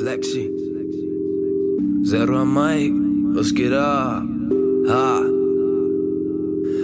Flexi. Zero Mike, was geht ab? Ha.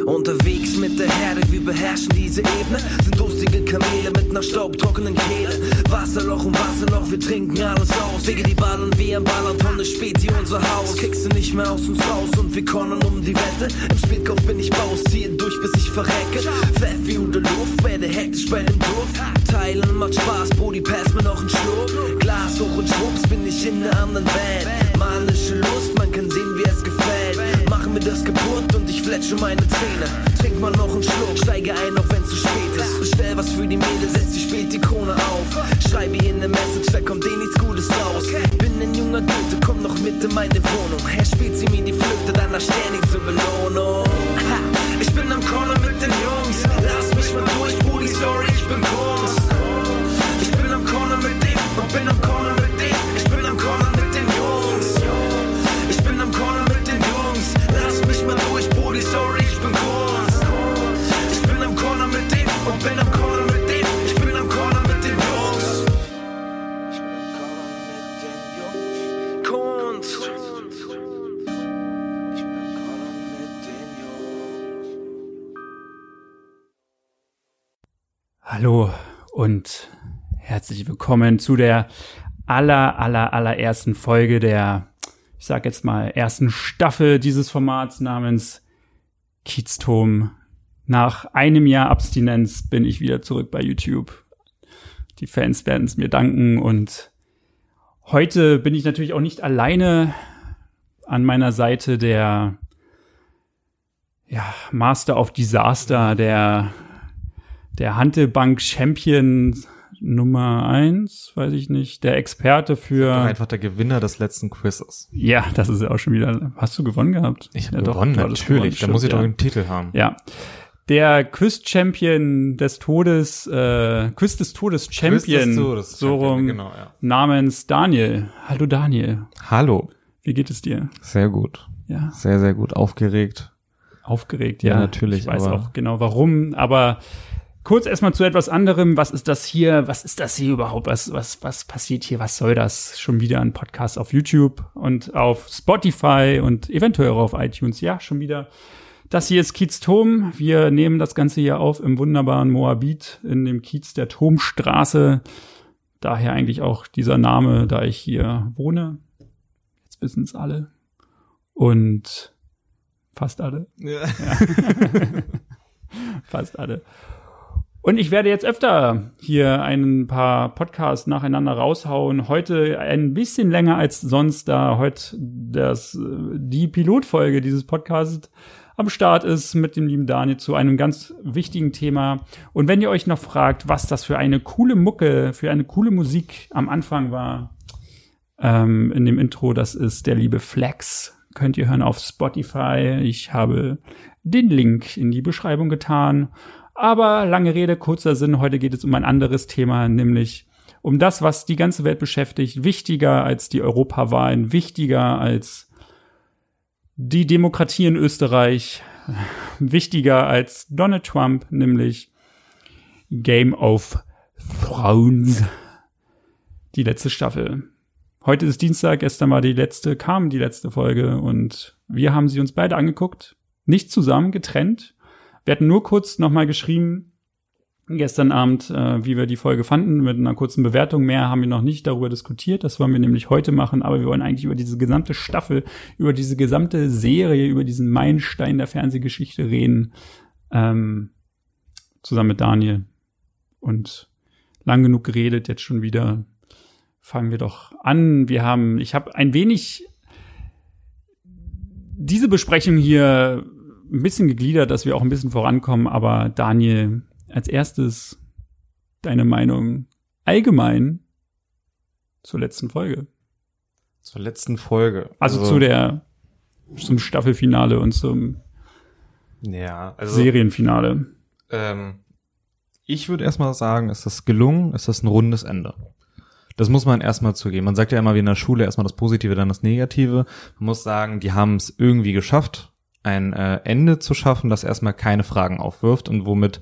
Unterwegs mit der Herde, wir beherrschen diese Ebene. Sind durstige Kamele mit einer staubtrockenen Kehle. Wasserloch und Wasserloch, wir trinken alles aus. Wege die Ballen wie ein Ballertonne, Späti unser Haus. Kriegst du nicht mehr aus uns raus und wir konnen um die Wette. Im Spätkauf bin ich Baus, ziehe durch bis ich verrecke. Pfeff wie unter Luft, werde hektisch bei dem Dorf. Teilen macht Spaß, Brody, pass mir noch einen Schluck. Glas hoch und schwupps bin ich in der anderen Welt. Manische Lust, man kann sehen, mir das kaputt und ich fletsche meine Zähne. Trink mal noch einen Schluck, steige ein, auch wenn zu spät ist. Bestell was für die Mädels, setz die Spätikone auf. Schreibe ihr eine Message, da kommt eh nichts Gutes raus. Bin ein junger Goethe, komm noch mit in meine Wohnung. Herr spielt sie mir die Flöte, danach steh nicht zur Belohnung. Ha, ich bin am Corner mit den Jungs. Lass mich mal durch, Brudi, sorry, ich bin Kunst. Ich bin am Corner mit dem und bin am Corner mit willkommen zu der aller, aller, allerersten Folge der, ich sag jetzt mal, ersten Staffel dieses Formats namens Kiezturm. Nach einem Jahr Abstinenz bin ich wieder zurück bei YouTube. Die Fans werden es mir danken und heute bin ich natürlich auch nicht alleine an meiner Seite der ja, Master of Disaster, der der Hantelbank-Champion Nummer eins, weiß ich nicht, der Experte Doch für. einfach der Gewinner des letzten Quizzes. Ja, das ist ja auch schon wieder. Hast du gewonnen gehabt? Ich habe ja, doch, gewonnen, hattest natürlich. da muss ich stimmt, doch ja. einen Titel haben. Ja. Der Quiz-Champion des Todes, äh, Quiz des Todes Champion, Quiz des Todes, so rum, Genau, ja. namens Daniel. Hallo Daniel, Hallo. wie geht es dir? Sehr gut. Ja, Sehr, sehr gut. Aufgeregt. aufgeregt, Ja, ja. natürlich, Ich weiß auch genau warum, aber kurz erstmal zu etwas anderem. Was ist das hier? Was ist das hier überhaupt? Was, was, was passiert hier? Was soll das? Schon wieder ein Podcast auf YouTube und auf Spotify und eventuell auch auf iTunes. Ja, schon wieder. Das hier ist Kiez Tom. Wir nehmen das Ganze hier auf im wunderbaren Moabit in dem Kiez der Tomstraße. Daher eigentlich auch dieser Name, da ich hier wohne. Jetzt wissen es alle. Und fast alle. Ja. Fast alle. Und ich werde jetzt öfter hier ein paar Podcasts nacheinander raushauen. Heute ein bisschen länger als sonst, da heute das, die Pilotfolge dieses Podcasts am Start ist mit dem lieben Daniel zu einem ganz wichtigen Thema. Und wenn ihr euch noch fragt, was das für eine coole Mucke, für eine coole Musik am Anfang war, ähm, in dem Intro, das ist der liebe Flex. Könnt ihr hören auf Spotify. Ich habe den Link in die Beschreibung getan. Aber lange Rede, kurzer Sinn. Heute geht es um ein anderes Thema, nämlich um das, was die ganze Welt beschäftigt. Wichtiger als die Europawahlen, wichtiger als die Demokratie in Österreich, wichtiger als Donald Trump, nämlich Game of Thrones. Die letzte Staffel. Heute ist Dienstag, gestern war die letzte, kam die letzte Folge und wir haben sie uns beide angeguckt. Nicht zusammen, getrennt. Wir hatten nur kurz nochmal geschrieben, gestern Abend, äh, wie wir die Folge fanden, mit einer kurzen Bewertung. Mehr haben wir noch nicht darüber diskutiert. Das wollen wir nämlich heute machen, aber wir wollen eigentlich über diese gesamte Staffel, über diese gesamte Serie, über diesen Meilenstein der Fernsehgeschichte reden. Ähm, zusammen mit Daniel. Und lang genug geredet, jetzt schon wieder fangen wir doch an. Wir haben, ich habe ein wenig diese Besprechung hier ein bisschen gegliedert, dass wir auch ein bisschen vorankommen. Aber Daniel, als erstes deine Meinung allgemein zur letzten Folge. Zur letzten Folge. Also, zu der zum Staffelfinale und zum Ja, also Serienfinale. ähm, ich würde erstmal sagen, ist das gelungen, ist das ein rundes Ende. Das muss man erstmal zugeben. Man sagt ja immer wie in der Schule erstmal das Positive, dann das Negative. Man muss sagen, die haben es irgendwie geschafft, ein äh, Ende zu schaffen, das erstmal keine Fragen aufwirft und womit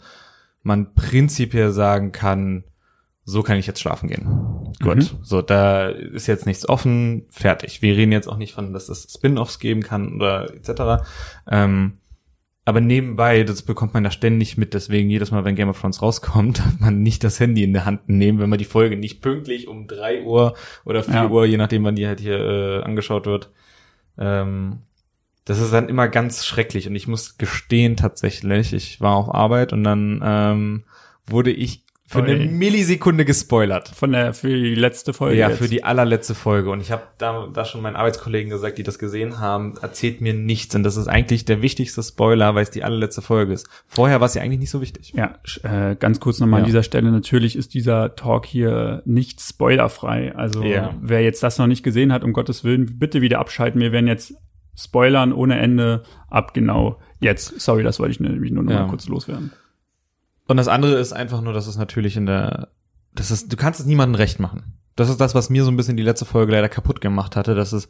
man prinzipiell sagen kann, so kann ich jetzt schlafen gehen. Gut, Mhm. so da ist jetzt nichts offen, fertig. Wir reden jetzt auch nicht von, dass es Spin-offs geben kann oder etc. Ähm, aber nebenbei, das bekommt man ja ständig mit, deswegen jedes Mal, wenn Game of Thrones rauskommt, darf man nicht das Handy in der Hand nehmen, wenn man die Folge nicht pünktlich um drei Uhr oder vier Ja. Uhr, je nachdem, wann die halt hier äh, angeschaut wird. Ähm, das ist dann immer ganz schrecklich und ich muss gestehen tatsächlich, ich war auf Arbeit und dann ähm, wurde ich für Oi. eine Millisekunde gespoilert. Von der, für die letzte Folge. Ja, jetzt. für die allerletzte Folge. Und ich habe da, da schon meinen Arbeitskollegen gesagt, die das gesehen haben, erzählt mir nichts. Und das ist eigentlich der wichtigste Spoiler, weil es die allerletzte Folge ist. Vorher war es ja eigentlich nicht so wichtig. Ja, äh, ganz kurz nochmal an Ja. dieser Stelle. Natürlich ist dieser Talk hier nicht spoilerfrei. Also Ja. wer jetzt das noch nicht gesehen hat, um Gottes Willen, bitte wieder abschalten. Wir werden jetzt spoilern ohne Ende ab genau jetzt. Sorry, das wollte ich nämlich nur noch Ja. mal kurz loswerden. Und das andere ist einfach nur, dass es natürlich in der, das ist, du kannst es niemandem recht machen. Das ist das, was mir so ein bisschen die letzte Folge leider kaputt gemacht hatte, dass es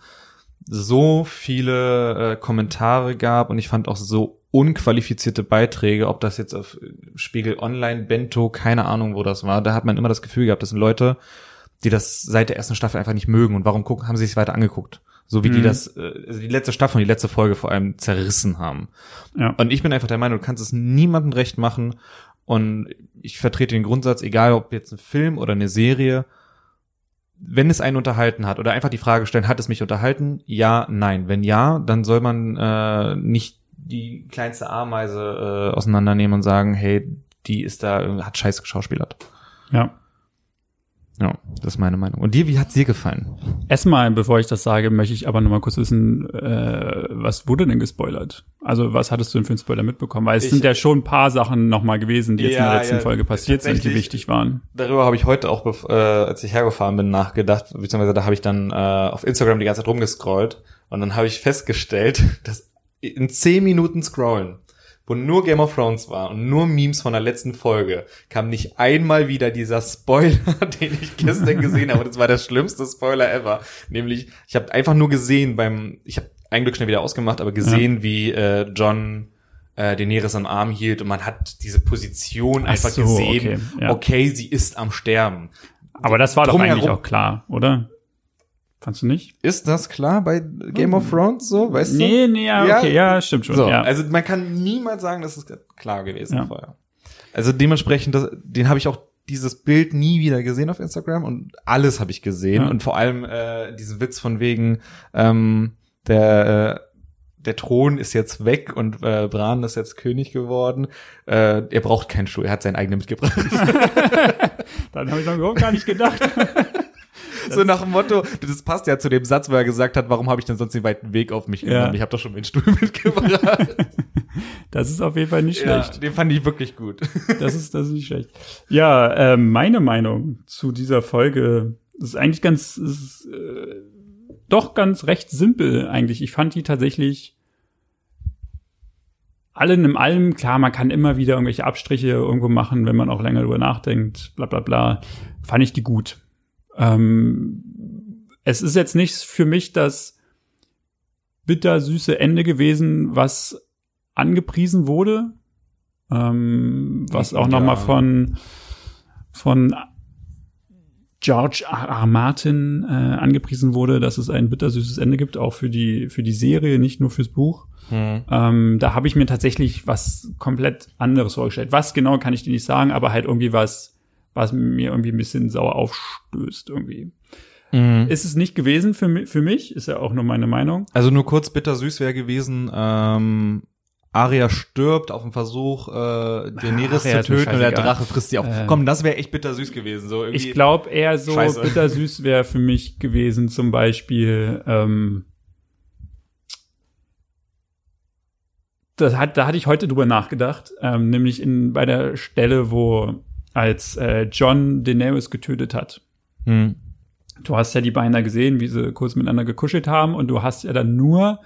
so viele äh, Kommentare gab und ich fand auch so unqualifizierte Beiträge, ob das jetzt auf Spiegel Online, Bento, keine Ahnung, wo das war. Da hat man immer das Gefühl gehabt, das sind Leute, die das seit der ersten Staffel einfach nicht mögen. Und warum gucken, haben sie sich weiter angeguckt? So wie die Mhm. das, äh, also die letzte Staffel und die letzte Folge vor allem zerrissen haben. Ja. Und ich bin einfach der Meinung, du kannst es niemandem recht machen. Und ich vertrete den Grundsatz, egal ob jetzt ein Film oder eine Serie, wenn es einen unterhalten hat oder einfach die Frage stellen, hat es mich unterhalten? Ja, nein. Wenn ja, dann soll man äh, nicht die kleinste Ameise äh, auseinandernehmen und sagen, hey, die ist da, hat scheiße geschauspielert. Ja. Ja, das ist meine Meinung. Und dir, wie hat's dir gefallen? Erstmal, bevor ich das sage, möchte ich aber noch mal kurz wissen, äh, was wurde denn gespoilert? Also was hattest du denn für einen Spoiler mitbekommen? Weil es Ich- sind ja schon ein paar Sachen noch mal gewesen, die jetzt in der letzten ja, Folge passiert sind, die wichtig waren. Darüber habe ich heute auch, äh, als ich hergefahren bin, nachgedacht, beziehungsweise da habe ich dann äh, auf Instagram die ganze Zeit rumgescrollt und dann habe ich festgestellt, dass in zehn Minuten Scrollen, wo nur Game of Thrones war und nur Memes von der letzten Folge, kam nicht einmal wieder dieser Spoiler, den ich gestern gesehen habe. Und das war der schlimmste Spoiler ever. Nämlich, ich habe einfach nur gesehen beim, ich habe ein Glück schnell wieder ausgemacht, aber gesehen, wie äh, John äh, Daenerys am Arm hielt und man hat diese Position Ach einfach so, gesehen. okay, ja. okay, sie ist am Sterben. Aber das war doch Drumherum- eigentlich auch klar, oder? Fandst du nicht? Ist das klar bei Game of Thrones so, weißt Nee, nee, ja, Ja. okay, ja, stimmt schon. So, ja. also man kann niemals sagen, das ist klar gewesen Ja. vorher. Also dementsprechend, das, den habe ich auch dieses Bild nie wieder gesehen auf Instagram und alles habe ich gesehen Ja. und vor allem äh, diesen Witz von wegen ähm, der äh, der Thron ist jetzt weg und äh, Bran ist jetzt König geworden. Äh, er braucht keinen Stuhl, er hat seinen eigenen mitgebracht. Dann habe ich noch überhaupt gar nicht gedacht. so nach dem Motto, das passt ja zu dem Satz, wo er gesagt hat, warum habe ich denn sonst den weiten Weg auf mich genommen? Ja. Ich habe doch schon meinen Stuhl mitgebracht. Das ist auf jeden Fall nicht ja, schlecht. den fand ich wirklich gut. Das ist, das ist nicht schlecht. Ja, äh, meine Meinung zu dieser Folge ist eigentlich ganz, ist, äh, doch ganz recht simpel eigentlich. Ich fand die tatsächlich allen im allem, klar, man kann immer wieder irgendwelche Abstriche irgendwo machen, wenn man auch länger drüber nachdenkt, bla bla bla, fand ich die gut. Ähm, es ist jetzt nicht für mich das bittersüße Ende gewesen, was angepriesen wurde, ähm, was auch Ja. mal von von George R. R. Martin äh, angepriesen wurde, dass es ein bittersüßes Ende gibt, auch für die für die Serie, nicht nur fürs Buch. Hm. Ähm, da habe ich mir tatsächlich was komplett anderes vorgestellt. Was genau kann ich dir nicht sagen, aber halt irgendwie was, was mir irgendwie ein bisschen sauer aufstößt irgendwie. Mhm. Ist es nicht gewesen für, mi- für mich, ist ja auch nur meine Meinung. Also nur kurz bittersüß wäre gewesen, ähm, Arya stirbt auf dem Versuch, äh, Daenerys ist zu töten und der. Drache frisst sie auf. Äh. Komm, das wäre echt bittersüß gewesen. So irgendwie. Ich glaube eher so Scheiße. bittersüß wäre für mich gewesen, zum Beispiel, ähm, das hat, da hatte ich heute drüber nachgedacht, ähm, nämlich in, bei der Stelle, wo als äh, John Daenerys getötet hat. Hm. Du hast ja die beiden da gesehen, wie sie kurz miteinander gekuschelt haben und du hast ja dann nur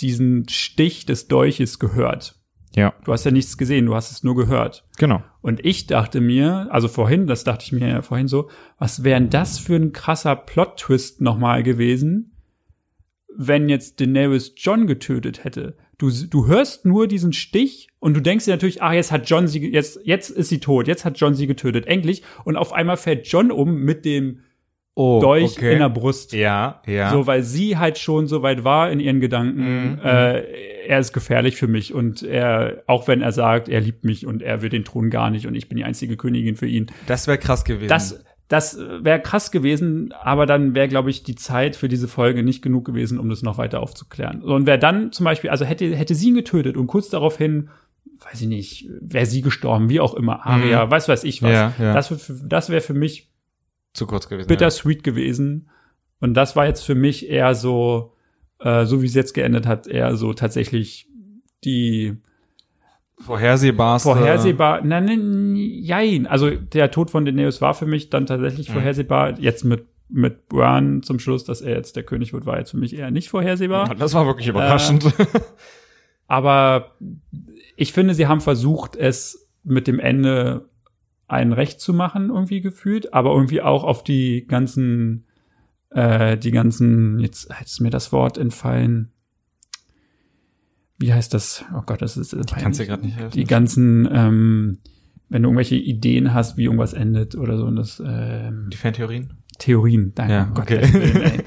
diesen Stich des Dolches gehört. Ja, Du hast ja nichts gesehen, du hast es nur gehört. genau. Und ich dachte mir, also vorhin, das dachte ich mir ja vorhin so, was wäre denn das für ein krasser Plot-Twist nochmal gewesen, wenn jetzt Daenerys John getötet hätte? Du, du hörst nur diesen Stich und du denkst dir natürlich, ah, jetzt hat John sie, jetzt, jetzt ist sie tot, jetzt hat John sie getötet, endlich. Und auf einmal fällt John um mit dem oh, Dolch okay. in der Brust. Ja, ja. So, weil sie halt schon so weit war in ihren Gedanken, Mhm. äh, er ist gefährlich für mich und er, auch wenn er sagt, er liebt mich und er will den Thron gar nicht und ich bin die einzige Königin für ihn. das wäre krass gewesen. Das, das wäre krass gewesen, aber dann wäre, glaube ich, die Zeit für diese Folge nicht genug gewesen, um das noch weiter aufzuklären. Und wer dann zum Beispiel, also hätte, hätte sie ihn getötet und kurz daraufhin, weiß ich nicht, wäre sie gestorben, wie auch immer, Aria, weiß weiß ich was. Mhm. Ja, ja. Das, das wäre für mich zu kurz gewesen. bittersweet gewesen. Und das war jetzt für mich eher so, äh, so wie es jetzt geendet hat, eher so tatsächlich die Ja. Vorhersehbarste. vorhersehbar, nein, nein, jein. Also der Tod von Daenerys war für mich dann tatsächlich Mhm. vorhersehbar. Jetzt mit, mit Bran zum Schluss, dass er jetzt der König wird, war jetzt für mich eher nicht vorhersehbar. Ja, Das war wirklich überraschend. Aber ich finde, sie haben versucht, es mit dem Ende ein Recht zu machen, irgendwie gefühlt, aber irgendwie auch auf die ganzen, äh, die ganzen, jetzt jetzt ist mir das Wort entfallen. Wie heißt das? Oh Gott, das ist. Ich kann's dir gerade nicht helfen. Die ganzen, ähm, wenn du irgendwelche Ideen hast, wie irgendwas endet oder so, und das, ähm, Die Fantheorien? Theorien, danke. Ja, okay. Willen, ey.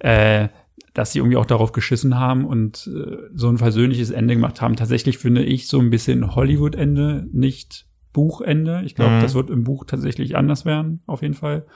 äh, dass sie irgendwie auch darauf geschissen haben und äh, so ein versöhnliches Ende gemacht haben. Tatsächlich finde ich so ein bisschen Hollywood-Ende, nicht Buchende. Ich glaube, Mhm. das wird im Buch tatsächlich anders werden, auf jeden Fall.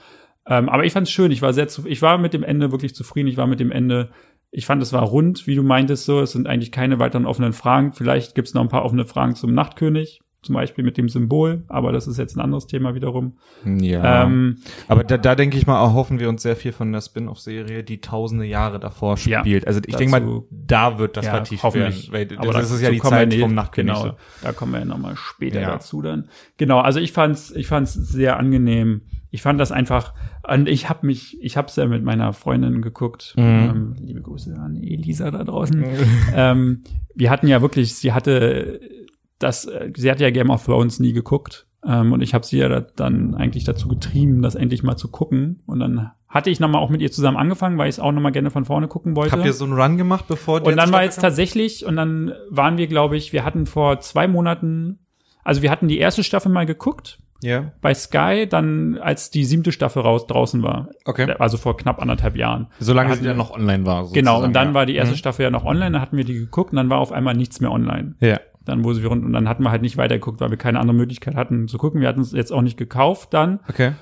Ähm, aber ich fand es schön. Ich war sehr ich war mit dem Ende wirklich zufrieden. Ich war mit dem Ende, ich fand es war rund, wie du meintest so. Es sind eigentlich keine weiteren offenen Fragen. Vielleicht gibt es noch ein paar offene Fragen zum Nachtkönig, zum Beispiel mit dem Symbol. Aber das ist jetzt ein anderes Thema wiederum. Ja. Ähm, Aber da, da denke ich mal, erhoffen wir uns sehr viel von der Spin-off-Serie, die tausende Jahre davor Ja, spielt. also ich denke mal, da wird das ja, vertieft hoffentlich. werden. Weil Aber das ist ja die Zeit vom Nachtkönig. Genau, so. da kommen wir ja nochmal später Ja. dazu dann. Genau, also ich fand's, ich fand's sehr angenehm. Ich fand das einfach, und ich habe mich, ich habe es ja mit meiner Freundin geguckt. Mhm. Ähm, liebe Grüße an Elisa da draußen. ähm, wir hatten ja wirklich, sie hatte das, äh, sie hat ja Game of Thrones nie geguckt. Ähm, und ich habe sie ja da, dann eigentlich dazu getrieben, das endlich mal zu gucken. Und dann hatte ich nochmal auch mit ihr zusammen angefangen, weil ich es auch nochmal gerne von vorne gucken wollte. Habt ihr so einen Run gemacht, bevor die Und dann war jetzt tatsächlich, und dann waren wir, glaube ich, wir hatten vor zwei Monaten, also wir hatten die erste Staffel mal geguckt Ja, bei Sky, dann als die siebte Staffel raus draußen war. okay. Also vor knapp anderthalb Jahren. Solange sie hatten dann wir- noch online war. Genau, und dann ja. war die erste Mhm. Staffel ja noch online, dann hatten wir die geguckt und dann war auf einmal nichts mehr online. Ja. Dann wurde sie rund und dann hatten wir halt nicht weitergeguckt, weil wir keine andere Möglichkeit hatten zu gucken. Wir hatten es jetzt auch nicht gekauft dann. Okay.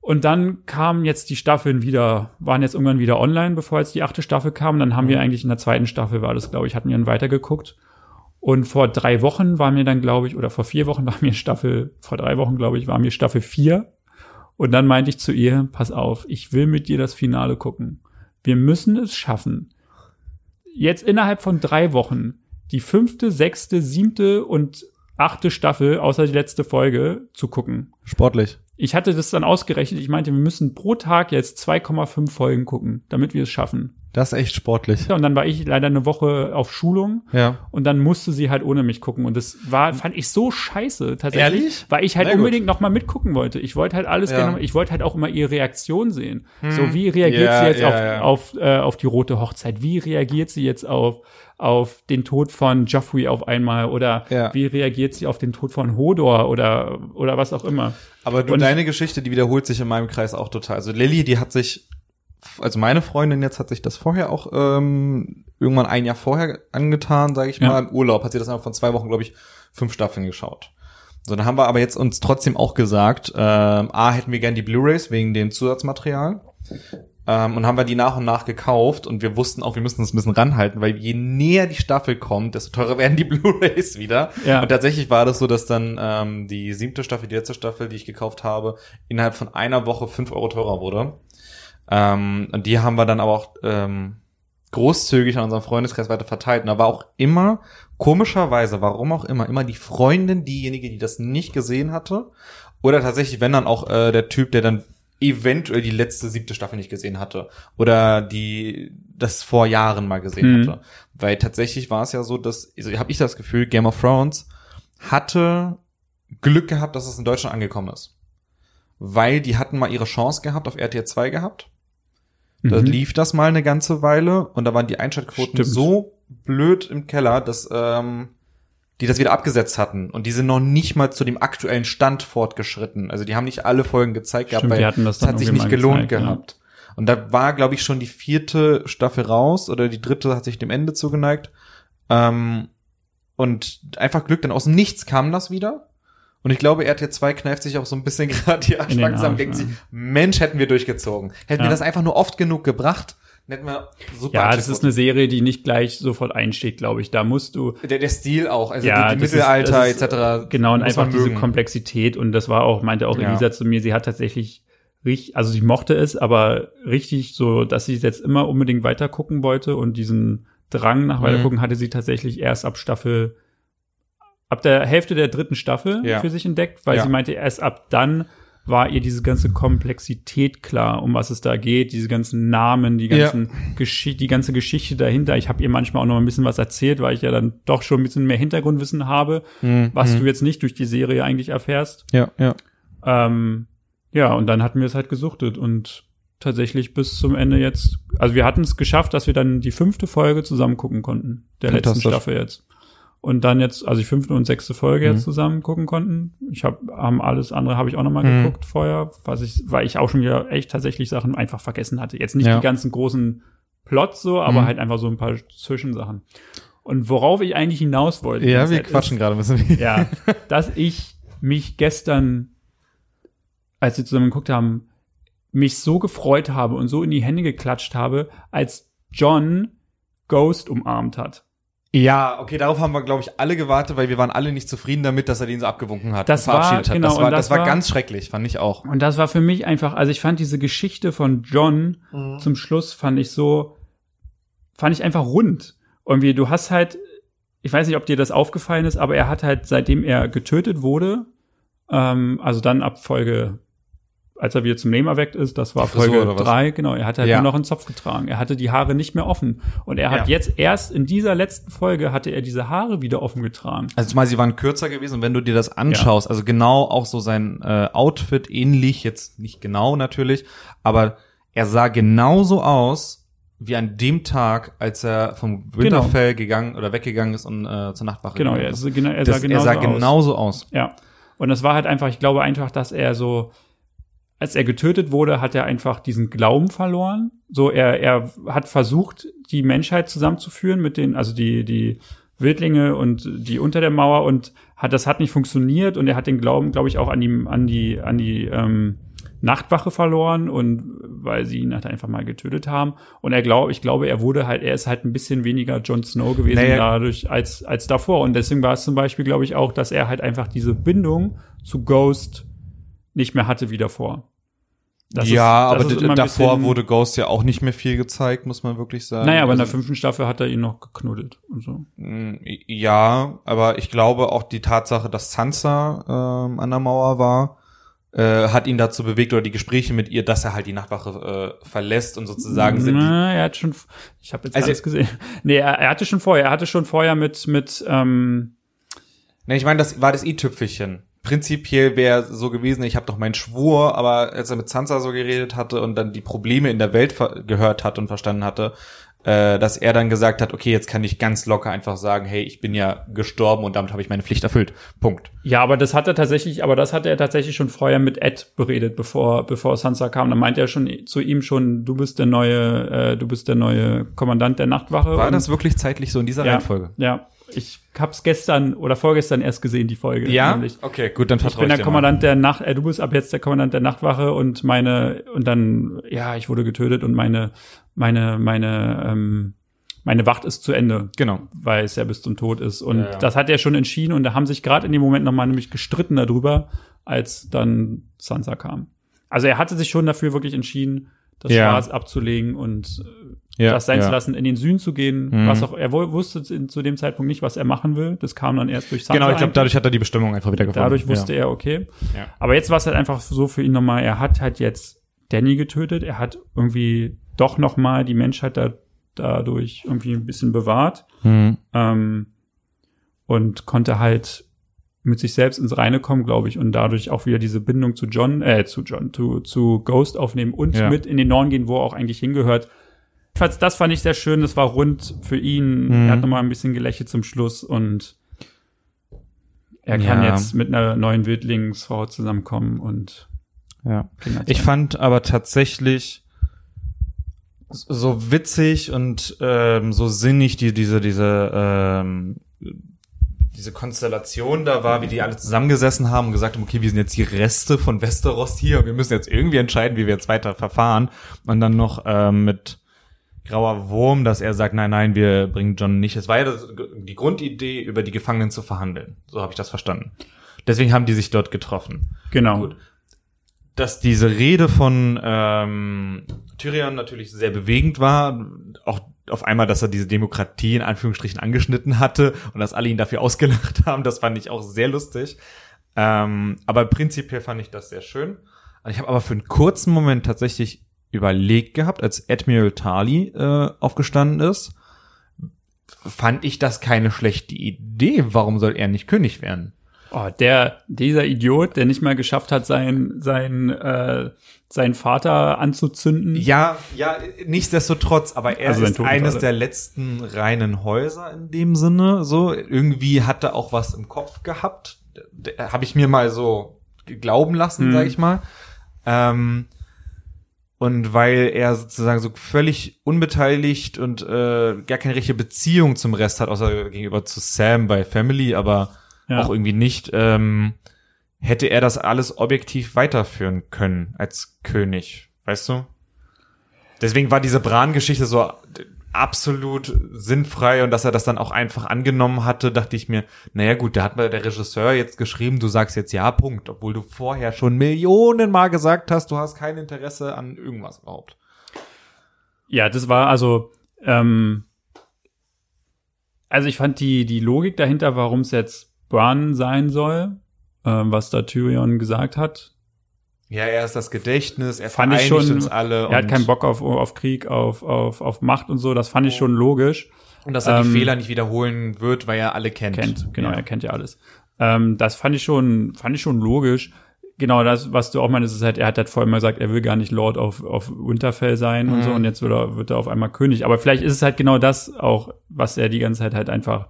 Und dann kamen jetzt die Staffeln wieder, waren jetzt irgendwann wieder online, bevor jetzt die achte Staffel kam. Dann haben Mhm. wir eigentlich in der zweiten Staffel, war das, glaube ich, hatten wir dann weitergeguckt. Und vor drei Wochen war mir dann, glaube ich, oder vor vier Wochen war mir Staffel, vor drei Wochen, glaube ich, war mir Staffel vier. Und dann meinte ich zu ihr, pass auf, ich will mit dir das Finale gucken. Wir müssen es schaffen. Jetzt innerhalb von drei Wochen die fünfte, sechste, siebte und achte Staffel, außer die letzte Folge, zu gucken. Sportlich. Ich hatte das dann ausgerechnet. Ich meinte, wir müssen pro Tag jetzt 2,5 Folgen gucken, damit wir es schaffen. Das ist echt sportlich. Ja, Und dann war ich leider eine Woche auf Schulung Ja. und dann musste sie halt ohne mich gucken. Und das war, fand ich so scheiße tatsächlich, Ehrlich? weil ich halt Na unbedingt noch mal mitgucken wollte. Ich wollte halt alles Ja. Hm. gerne, ich wollte halt auch immer ihre Reaktion sehen. So, wie reagiert Ja, sie jetzt ja, auf, auf, äh, auf die rote Hochzeit? Wie reagiert sie jetzt auf, auf den Tod von Joffrey auf einmal? Oder Ja. wie reagiert sie auf den Tod von Hodor oder, oder was auch immer? Aber du, Und- deine Geschichte, die wiederholt sich in meinem Kreis auch total. Also Lilly, die hat sich, also meine Freundin jetzt hat sich das vorher auch ähm, irgendwann ein Jahr vorher angetan, sage ich Ja. mal, im Urlaub. Hat sie das einfach von zwei Wochen, glaube ich, fünf Staffeln geschaut. So, dann haben wir aber jetzt uns trotzdem auch gesagt, ähm, A, hätten wir gern die Blu-Rays wegen dem Zusatzmaterial. Ähm, und haben wir die nach und nach gekauft und wir wussten auch, wir müssen uns ein bisschen ranhalten, weil je näher die Staffel kommt, desto teurer werden die Blu-Rays wieder. Ja. Und tatsächlich war das so, dass dann ähm, die siebte Staffel, die letzte Staffel, die ich gekauft habe, innerhalb von einer Woche fünf Euro teurer wurde. Ähm, und die haben wir dann aber auch ähm, großzügig an unserem Freundeskreis weiter verteilt. Und da war auch immer, komischerweise, warum auch immer, immer die Freundin diejenige, die das nicht gesehen hatte. Oder tatsächlich, wenn dann auch äh, der Typ, der dann eventuell die letzte siebte Staffel nicht gesehen hatte. Oder die das vor Jahren mal gesehen Mhm. hatte. Weil tatsächlich war es ja so, dass, also habe ich das Gefühl, Game of Thrones hatte Glück gehabt, dass es in Deutschland angekommen ist. Weil die hatten mal ihre Chance gehabt, auf RTL 2 gehabt. Da Mhm. lief das mal eine ganze Weile und da waren die Einschaltquoten Stimmt. so blöd im Keller, dass ähm, die das wieder abgesetzt hatten und die sind noch nicht mal zu dem aktuellen Stand fortgeschritten. Also die haben nicht alle Folgen gezeigt Stimmt, gehabt, weil das das hat sich nicht gelohnt gezeigt, ja. gehabt. Und da war, glaube ich, schon die vierte Staffel raus oder die dritte hat sich dem Ende zugeneigt. Ähm, und einfach Glück, dann aus dem Nichts kam das wieder. Und ich glaube, RT 2 kneift sich auch so ein bisschen gerade die Arsch, denkt ja. sich, Mensch, hätten wir durchgezogen. Hätten Ja. wir das einfach nur oft genug gebracht, hätten wir super Ja, das ist eine Serie, die nicht gleich sofort einsteht, glaube ich. Da musst du der, der Stil auch, also Ja, die, die Mittelalter ist, etc. Genau, und einfach diese. Komplexität. Und das war auch, meinte auch Ja. Elisa zu mir, sie hat tatsächlich richtig, also sie mochte es, aber richtig so, dass sie es jetzt immer unbedingt weiter gucken wollte und diesen Drang nach Mhm. weitergucken hatte sie tatsächlich erst ab Staffel, ab der Hälfte der dritten Staffel Ja. für sich entdeckt, weil Ja. sie meinte, erst ab dann war ihr diese ganze Komplexität klar, um was es da geht, diese ganzen Namen, die Ja. ganzen Geschichte, die ganze Geschichte dahinter. Ich habe ihr manchmal auch noch ein bisschen was erzählt, weil ich ja dann doch schon ein bisschen mehr Hintergrundwissen habe, Mhm. was Mhm. du jetzt nicht durch die Serie eigentlich erfährst. Ja, ja. Ähm, ja, und dann hatten wir es halt gesuchtet und tatsächlich bis zum Ende jetzt, also wir hatten es geschafft, dass wir dann die fünfte Folge zusammen gucken konnten, der letzten. Staffel jetzt. Und dann jetzt, also die fünfte und sechste Folge Mhm. jetzt zusammen gucken konnten. Ich habe haben alles andere habe ich auch noch mal Mhm. geguckt vorher, was ich, weil ich auch schon wieder echt tatsächlich Sachen einfach vergessen hatte. Jetzt nicht Ja. die ganzen großen Plots so, aber Mhm. halt einfach so ein paar Zwischensachen. Und worauf ich eigentlich hinaus wollte. Ja, wir ist- quatschen gerade ein bisschen. ja, dass ich mich gestern, als wir zusammen geguckt haben, mich so gefreut habe und so in die Hände geklatscht habe, als John Ghost umarmt hat. Ja, okay, darauf haben wir, glaube ich, alle gewartet, weil wir waren alle nicht zufrieden damit, dass er den so abgewunken hat. Das und verabschiedet war- hat. genau, das war, das, das war war- ganz schrecklich, fand ich auch. Und das war für mich einfach, also ich fand diese Geschichte von John zum Schluss fand ich so, fand ich einfach rund. Irgendwie, du hast halt, ich weiß nicht, ob dir das aufgefallen ist, aber er hat halt, seitdem er getötet wurde, ähm, also dann ab Folge, als er wieder zum Leben erweckt ist, das war Frisur Folge drei, genau, er hat halt Ja. nur noch einen Zopf getragen. Er hatte die Haare nicht mehr offen. Und er hat Ja. jetzt erst in dieser letzten Folge hatte er diese Haare wieder offen getragen. Also zumal sie waren kürzer gewesen und wenn du dir das anschaust, also genau auch so sein äh, Outfit ähnlich, jetzt nicht genau natürlich, aber er sah genauso aus wie an dem Tag, als er vom Winterfell gegangen oder weggegangen ist und äh, zur Nachtwache Genau, gegangen er, ist. genau, er Das, sah genauso er sah aus. genauso aus. Ja. Und das war halt einfach, ich glaube einfach, dass er so, als er getötet wurde, hat er einfach diesen Glauben verloren. So, er, er hat versucht, die Menschheit zusammenzuführen mit den, also die, die Wildlinge und die unter der Mauer und hat, das hat nicht funktioniert und er hat den Glauben, glaube ich, auch an die, an die, an die, ähm, Nachtwache verloren und weil sie ihn halt einfach mal getötet haben. Und er glaube, ich glaube, er wurde halt, er ist halt ein bisschen weniger Jon Snow gewesen Naja. dadurch als, als davor. Und deswegen war es zum Beispiel, glaube ich, auch, dass er halt einfach diese Bindung zu Ghost nicht mehr hatte wie davor. Das ja, ist- aber davor wurde Ghost ja auch nicht mehr viel gezeigt, muss man wirklich sagen. Naja, aber in der Also- fünften Staffel hat er ihn noch geknuddelt und so. Mm, Ja, aber ich glaube auch die Tatsache, dass Sansa ähm, an der Mauer war, äh, hat ihn dazu bewegt oder die Gespräche mit ihr, dass er halt die Nachtwache äh, verlässt und sozusagen sind Na, er hat schon, ich habe jetzt Also- alles gesehen. Nee, er, er hatte schon vorher, er hatte schon vorher mit, mit, ähm, Ne, ich meine, das war das i-Tüpfelchen. Prinzipiell wäre so gewesen, ich habe doch meinen Schwur, aber als er mit Sansa so geredet hatte und dann die Probleme in der Welt gehört hat und verstanden hatte, äh, dass er dann gesagt hat, okay, jetzt kann ich ganz locker einfach sagen, hey, ich bin ja gestorben und damit habe ich meine Pflicht erfüllt. Punkt. Ja, aber das hat er tatsächlich, aber das hatte er tatsächlich schon vorher mit Ed beredet, bevor, bevor Sansa kam. Da meinte er schon zu ihm schon, du bist der neue, äh, du bist der neue Kommandant der Nachtwache. War das wirklich zeitlich so in dieser ja, Reihenfolge? Ja, ich hab's gestern oder vorgestern erst gesehen, die Folge. nämlich. Okay, gut, dann Ich vertraue bin der Kommandant der Nacht, äh, du bist ab jetzt der Kommandant der Nachtwache und meine, und dann, ja, ich wurde getötet und meine, meine, meine, ähm, meine Wacht ist zu Ende. Genau. weil es ja bis zum Tod ist. Und Ja, ja. das hat er schon entschieden und da haben sich gerade in dem Moment nochmal nämlich gestritten darüber, als dann Sansa kam. Also er hatte sich schon dafür wirklich entschieden, das Ja. Schwarz abzulegen und äh, Ja, das sein ja. zu lassen, in den Süden zu gehen, Mhm. was auch, er wu- wusste zu dem Zeitpunkt nicht, was er machen will. Das kam dann erst durch Sansa. Genau, ich glaube, dadurch hat er die Bestimmung einfach wieder gefunden. Dadurch wusste ja. er, okay. Ja. Aber jetzt war es halt einfach so für ihn nochmal, er hat halt jetzt Danny getötet, er hat irgendwie doch nochmal die Menschheit da, dadurch irgendwie ein bisschen bewahrt Mhm. ähm, und konnte halt mit sich selbst ins Reine kommen, glaube ich, und dadurch auch wieder diese Bindung zu John, äh, zu John, zu, zu Ghost aufnehmen und Ja. mit in den Norden gehen, wo er auch eigentlich hingehört. Jedenfalls, das fand ich sehr schön. Das war rund für ihn. Mhm. Er hat nochmal ein bisschen gelächelt zum Schluss und er kann Ja. jetzt mit einer neuen Wildlingsfrau zusammenkommen und Ja. Ich fand aber tatsächlich so witzig und ähm, so sinnig die diese diese ähm, diese Konstellation da war, wie die alle zusammengesessen haben und gesagt haben, okay, wir sind jetzt die Reste von Westeros hier und wir müssen jetzt irgendwie entscheiden, wie wir jetzt weiter verfahren. Und dann noch ähm, mit grauer Wurm, dass er sagt, nein, nein, wir bringen John nicht. Es war ja das, die Grundidee, über die Gefangenen zu verhandeln. So habe ich das verstanden. Deswegen haben die sich dort getroffen genau. Gut. dass diese Rede von ähm, Tyrion natürlich sehr bewegend war, auch auf einmal, dass er diese Demokratie in Anführungsstrichen angeschnitten hatte und dass alle ihn dafür ausgelacht haben, das fand ich auch sehr lustig. Ähm, aber prinzipiell fand ich das sehr schön. Ich habe aber für einen kurzen Moment tatsächlich überlegt gehabt, als Admiral Tarly äh, aufgestanden ist, fand ich das keine schlechte Idee. Warum soll er nicht König werden? Oh, der, dieser Idiot, der nicht mal geschafft hat, sein, sein, äh, seinen Vater anzuzünden. Ja, ja, nichtsdestotrotz, aber er Also ist eines der letzten reinen Häuser in dem Sinne, so. Irgendwie hat er auch was im Kopf gehabt. Habe ich mir mal so glauben lassen, Mhm. sag ich mal. Ähm, und weil er sozusagen so völlig unbeteiligt und äh, gar keine richtige Beziehung zum Rest hat, außer gegenüber zu Sam bei Family, aber Ja. auch irgendwie nicht, ähm, hätte er das alles objektiv weiterführen können als König, weißt du? Deswegen war diese Bran-Geschichte so absolut sinnfrei und dass er das dann auch einfach angenommen hatte, dachte ich mir, naja gut, da hat mir der Regisseur jetzt geschrieben, du sagst jetzt ja, Punkt, obwohl du vorher schon Millionen Mal gesagt hast, du hast kein Interesse an irgendwas überhaupt. Ja, das war also, ähm, also ich fand die, die Logik dahinter, warum es jetzt Bran sein soll, ähm, was da Tyrion gesagt hat. Ja, er ist das Gedächtnis, er Fand ich schon- uns alle. Er hat und- keinen Bock auf, auf Krieg, auf, auf, auf Macht und so, das fand ich schon logisch. Und dass er ähm, die Fehler nicht wiederholen wird, weil er alle kennt. Kennt, genau, Ja. er kennt ja alles. Ähm, das fand ich schon, fand ich schon logisch. Genau das, was du auch meinst, ist halt, er hat halt vorher mal gesagt, er will gar nicht Lord auf, auf Winterfell sein und Mhm. so, und jetzt wird er, wird er auf einmal König. Aber vielleicht ist es halt genau das auch, was er die ganze Zeit halt einfach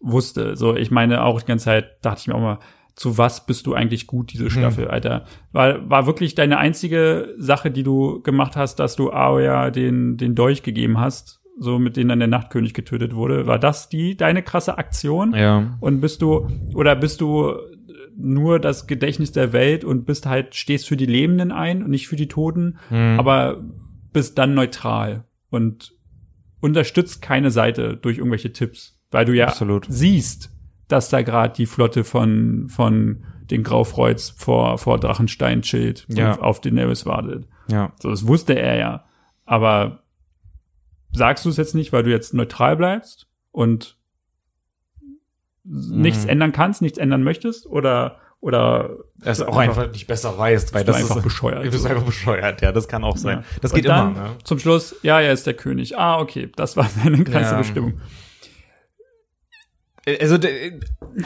wusste. So, ich meine auch die ganze Zeit dachte ich mir auch mal, zu was bist du eigentlich gut, diese Staffel, Alter? War, war wirklich deine einzige Sache, die du gemacht hast, dass du Arya den, den Dolch gegeben hast, so mit denen dann der Nachtkönig getötet wurde? War das die, deine krasse Aktion? Ja. Und bist du, oder bist du nur das Gedächtnis der Welt und bist halt, stehst für die Lebenden ein und nicht für die Toten, Mhm. aber bist dann neutral und unterstützt keine Seite durch irgendwelche Tipps, weil du ja Absolut. siehst, dass da gerade die Flotte von, von den Graufreuds vor, vor Drachenstein chillt Ja. und auf Daenerys wartet. Ja. So, das wusste er ja. Aber sagst du es jetzt nicht, weil du jetzt neutral bleibst und nichts Mhm. ändern kannst, nichts ändern möchtest? Oder, oder Er ist auch einfach nicht besser weiß, weil du das einfach ist bescheuert. Du bist einfach bescheuert, ja, das kann auch sein. Ja. Das geht dann immer, ne? Zum Schluss, ja, er ist der König. Ah, okay, das war seine ganze Ja. Bestimmung. Also de-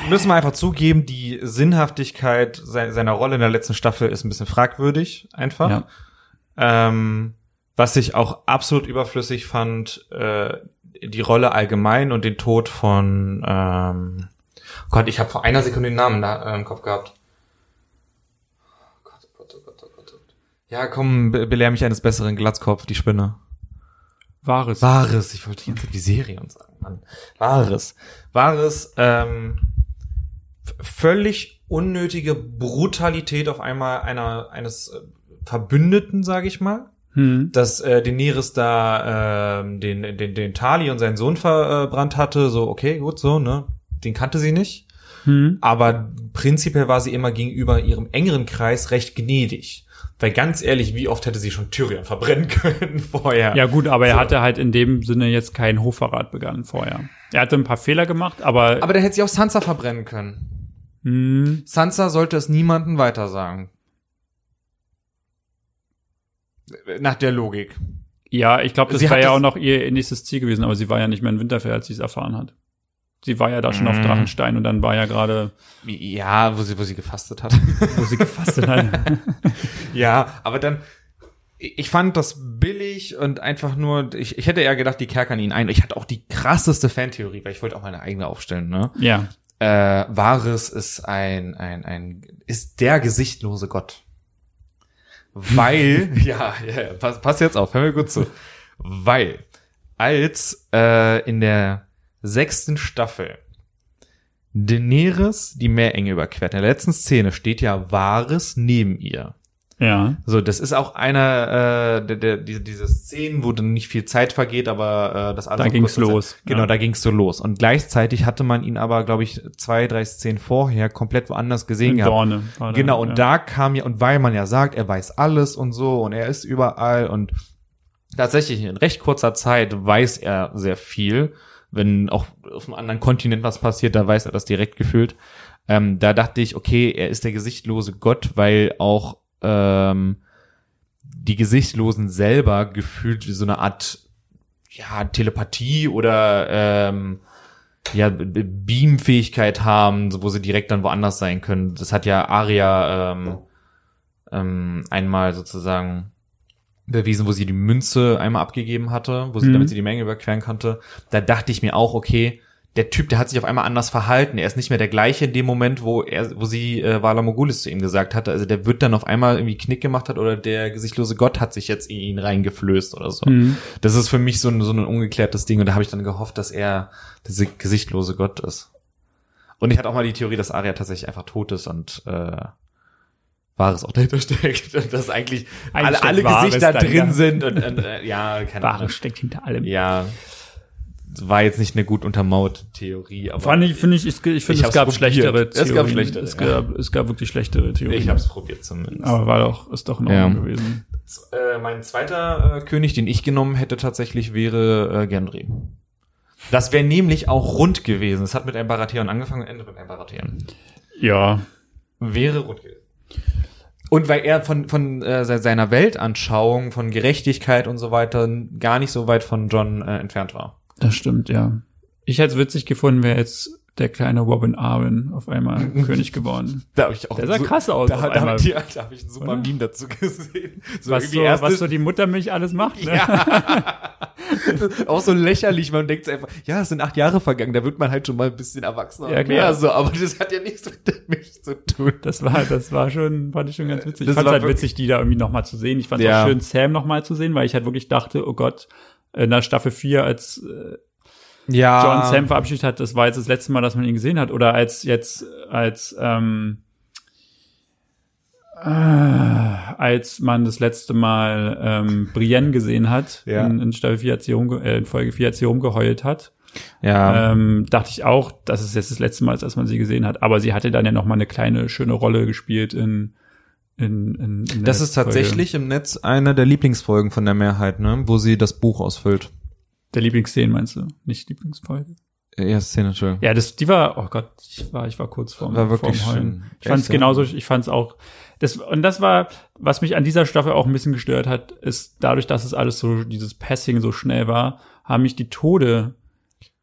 müssen wir einfach zugeben, die Sinnhaftigkeit se- seiner Rolle in der letzten Staffel ist ein bisschen fragwürdig, einfach. Ja. Ähm, was ich auch absolut überflüssig fand, äh, die Rolle allgemein und den Tod von ähm, Gott, ich habe vor einer Sekunde den Namen da, äh, im Kopf gehabt. Oh Gott, oh Gott, oh Gott, oh Gott. Ja, komm, be belehr mich eines besseren Glatzkopf, die Spinne. Wahres. Wahres, ich wollte die ganze Zeit die Serie und sagen, Mann. Wahres. Wahres, ähm, völlig unnötige Brutalität auf einmal einer, eines äh, Verbündeten, sage ich mal. Hm. Dass äh, Daenerys da ähm, den, den, den Tali und seinen Sohn verbrannt hatte, so, okay, gut, so, ne? Den kannte sie nicht. Hm. Aber prinzipiell war sie immer gegenüber ihrem engeren Kreis recht gnädig. Weil ganz ehrlich, wie oft hätte sie schon Tyrion verbrennen können vorher? Ja gut, aber er So. hatte halt in dem Sinne jetzt keinen Hochverrat begangen vorher. Er hatte ein paar Fehler gemacht, aber, Aber dann hätte sie auch Sansa verbrennen können. hm, Sansa sollte es niemandem weitersagen. Nach der Logik. ja, ich glaube, das Sie war ja auch noch ihr nächstes Ziel gewesen, aber sie war ja nicht mehr in Winterfell, als sie es erfahren hat. Sie war ja da schon auf Mhm. Drachenstein und dann war ja gerade, Ja, wo sie, wo sie gefastet hat. wo sie gefastet hat. ja, aber dann, ich fand das billig und einfach nur, ich, ich hätte eher gedacht, die kerkern ihn ein. Ich hatte auch die krasseste Fantheorie, weil ich wollte auch meine eigene aufstellen, ne? Ja. Äh, Varys ist ein, ein, ein, ist der gesichtlose Gott. Weil, ja, ja, ja, pass, pass jetzt auf, hör mir gut zu. Weil, als äh, in der sechsten Staffel Daenerys die Meerenge überquert, in der letzten Szene steht ja Varys neben ihr. Ja. So, das ist auch einer äh, der, der, diese, diese Szenen, wo dann nicht viel Zeit vergeht, aber äh, das alles Da ging's los, Genau, ja. da ging's so los. Und gleichzeitig hatte man ihn aber, glaube ich, zwei, drei Szenen vorher komplett woanders gesehen In gehabt. Dorne. war da, Genau, und ja. da kam ja, und weil man ja sagt, er weiß alles und so und er ist überall und tatsächlich in recht kurzer Zeit weiß er sehr viel. Wenn auch auf einem anderen Kontinent was passiert, da weiß er das direkt gefühlt. Ähm, da dachte ich, okay, er ist der gesichtlose Gott, weil auch ähm, die Gesichtlosen selber gefühlt wie so eine Art ja, Telepathie oder ähm, ja, Beam-Fähigkeit haben, wo sie direkt dann woanders sein können. Das hat ja Aria ähm, ähm, einmal sozusagen bewiesen, wo sie die Münze einmal abgegeben hatte, wo sie, Mhm. damit sie die Menge überqueren konnte. Da dachte ich mir auch, okay, der Typ, der hat sich auf einmal anders verhalten. Er ist nicht mehr der gleiche in dem Moment, wo er, wo sie äh, Vala Mogulis zu ihm gesagt hatte. Also der wird dann auf einmal irgendwie Knick gemacht hat oder der gesichtlose Gott hat sich jetzt in ihn reingeflößt oder so. Mhm. Das ist für mich so ein, so ein ungeklärtes Ding und da habe ich dann gehofft, dass er der gesichtlose Gott ist. Und ich hatte auch mal die Theorie, dass Arya tatsächlich einfach tot ist und äh, Wahres auch dahinter steckt und dass eigentlich Eigentlich alle, alle Wahres Gesichter drin dahinter. sind und, und äh, ja, keine Wahre Ahnung. steckt hinter allem. Ja, war jetzt nicht eine gut untermauerte Theorie, aber Fand ich, finde ich, ich, ich finde, es hab's gab probiert. schlechtere Es gab Theorien. schlechtere, Es ja. gab, es gab wirklich schlechtere Theorien. ich habe es probiert zumindest. Aber war doch, ist doch in Ja. Ordnung gewesen. Äh, mein zweiter äh, König, den ich genommen hätte tatsächlich, wäre äh, Gendry. Das wäre nämlich auch rund gewesen. Es hat mit einem Baratheon angefangen und endet mit einem Baratheon. Ja. Wäre rund gewesen. Und weil er von, von äh, se- seiner Weltanschauung, von Gerechtigkeit und so weiter gar nicht so weit von John äh, entfernt war. Das stimmt, ja. Ich hätte es witzig gefunden, wäre jetzt der kleine Robin Arwen auf einmal König geworden. Da habe ich auch Der sah so- krass aus Da, da, einmal. hab ich- habe ich ein super Oder? Meme dazu gesehen. So was, so, was so die Muttermilch alles macht, ne? Ja. auch so lächerlich, man denkt einfach, ja, es sind acht Jahre vergangen, da wird man halt schon mal ein bisschen erwachsener Ja, mehr so, aber das hat ja nichts mit der Milch zu tun. Das war, das war schon, fand ich schon ganz witzig. Das ich fand halt witzig, die da irgendwie nochmal zu sehen. Ich fand es Ja. auch schön, Sam nochmal zu sehen, weil ich halt wirklich dachte, oh Gott, in der Staffel 4, als äh, Ja. John Sam verabschiedet hat, das war jetzt das letzte Mal, dass man ihn gesehen hat. Oder als jetzt, als, ähm, äh, als man das letzte Mal ähm, Brienne gesehen hat, Ja. in, in Staffel 4, als sie rumge äh, in Folge 4, als sie rumgeheult hat, Ja. ähm, dachte ich auch, dass es jetzt das letzte Mal ist, dass man sie gesehen hat. Aber sie hatte dann ja noch mal eine kleine, schöne Rolle gespielt in, in, in, in das ist letzten Folge. tatsächlich im Netz eine der Lieblingsfolgen von der Mehrheit, ne, wo sie das Buch ausfüllt. Der Lieblingsszene, meinst du? Nicht Lieblingsfolge? Ja, Szene, Entschuldigung. Ja, das, die war, oh Gott, ich war, ich war kurz vorm, War wirklich vorm Heulen. schön. Ich fand es ja? genauso, ich fand es auch, das, und das war, was mich an dieser Staffel auch ein bisschen gestört hat, ist dadurch, dass es alles so, dieses Passing so schnell war, haben mich die Tode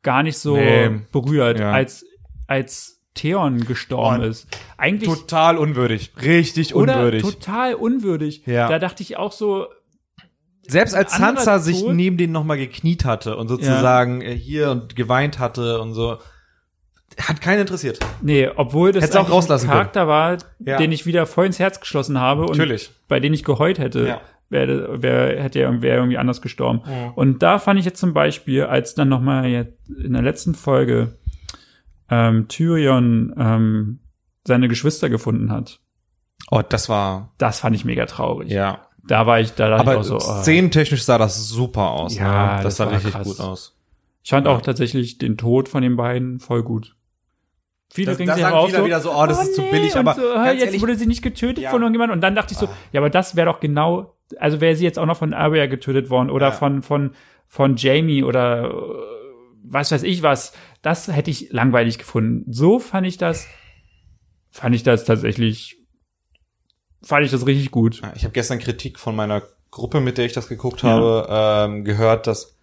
gar nicht so Nee. berührt, Ja. als, als Theon gestorben Oh, ist. Eigentlich, Total unwürdig. Richtig oder unwürdig. total unwürdig. Ja. Da dachte ich auch so, Selbst als Sansa sich neben den nochmal gekniet hatte und sozusagen äh, hier und geweint hatte und so, hat keinen interessiert. nee, obwohl das auch rauslassen ein Charakter war, Ja. den ich wieder voll ins Herz geschlossen habe und Natürlich. bei denen ich geheult hätte. Ja. Wäre, wäre, hätte er wäre irgendwie anders gestorben. Mhm. Und da fand ich jetzt zum Beispiel, als dann noch mal jetzt in der letzten Folge ähm, Tyrion ähm, seine Geschwister gefunden hat, Oh, das war, das fand ich mega traurig. ja. Da war ich, da dachte Aber ich auch so, oh. szenentechnisch sah das super aus. Ja, ne? das, das sah richtig krass. gut aus. ich fand ja. auch tatsächlich den Tod von den beiden voll gut. Viele Das- bringen da sich sagen viele wieder so, oh, das ist zu billig, aber so, jetzt ehrlich- wurde sie nicht getötet Ja. von irgendjemandem und dann dachte ich so, Ah. ja, aber das wäre doch genau, also wäre sie jetzt auch noch von Arya getötet worden oder Ja. von von von Jamie oder äh, was weiß ich was, das hätte ich langweilig gefunden. So fand ich das fand ich das tatsächlich fand ich das richtig gut. Ich habe gestern Kritik von meiner Gruppe, mit der ich das geguckt habe, ähm, gehört, dass,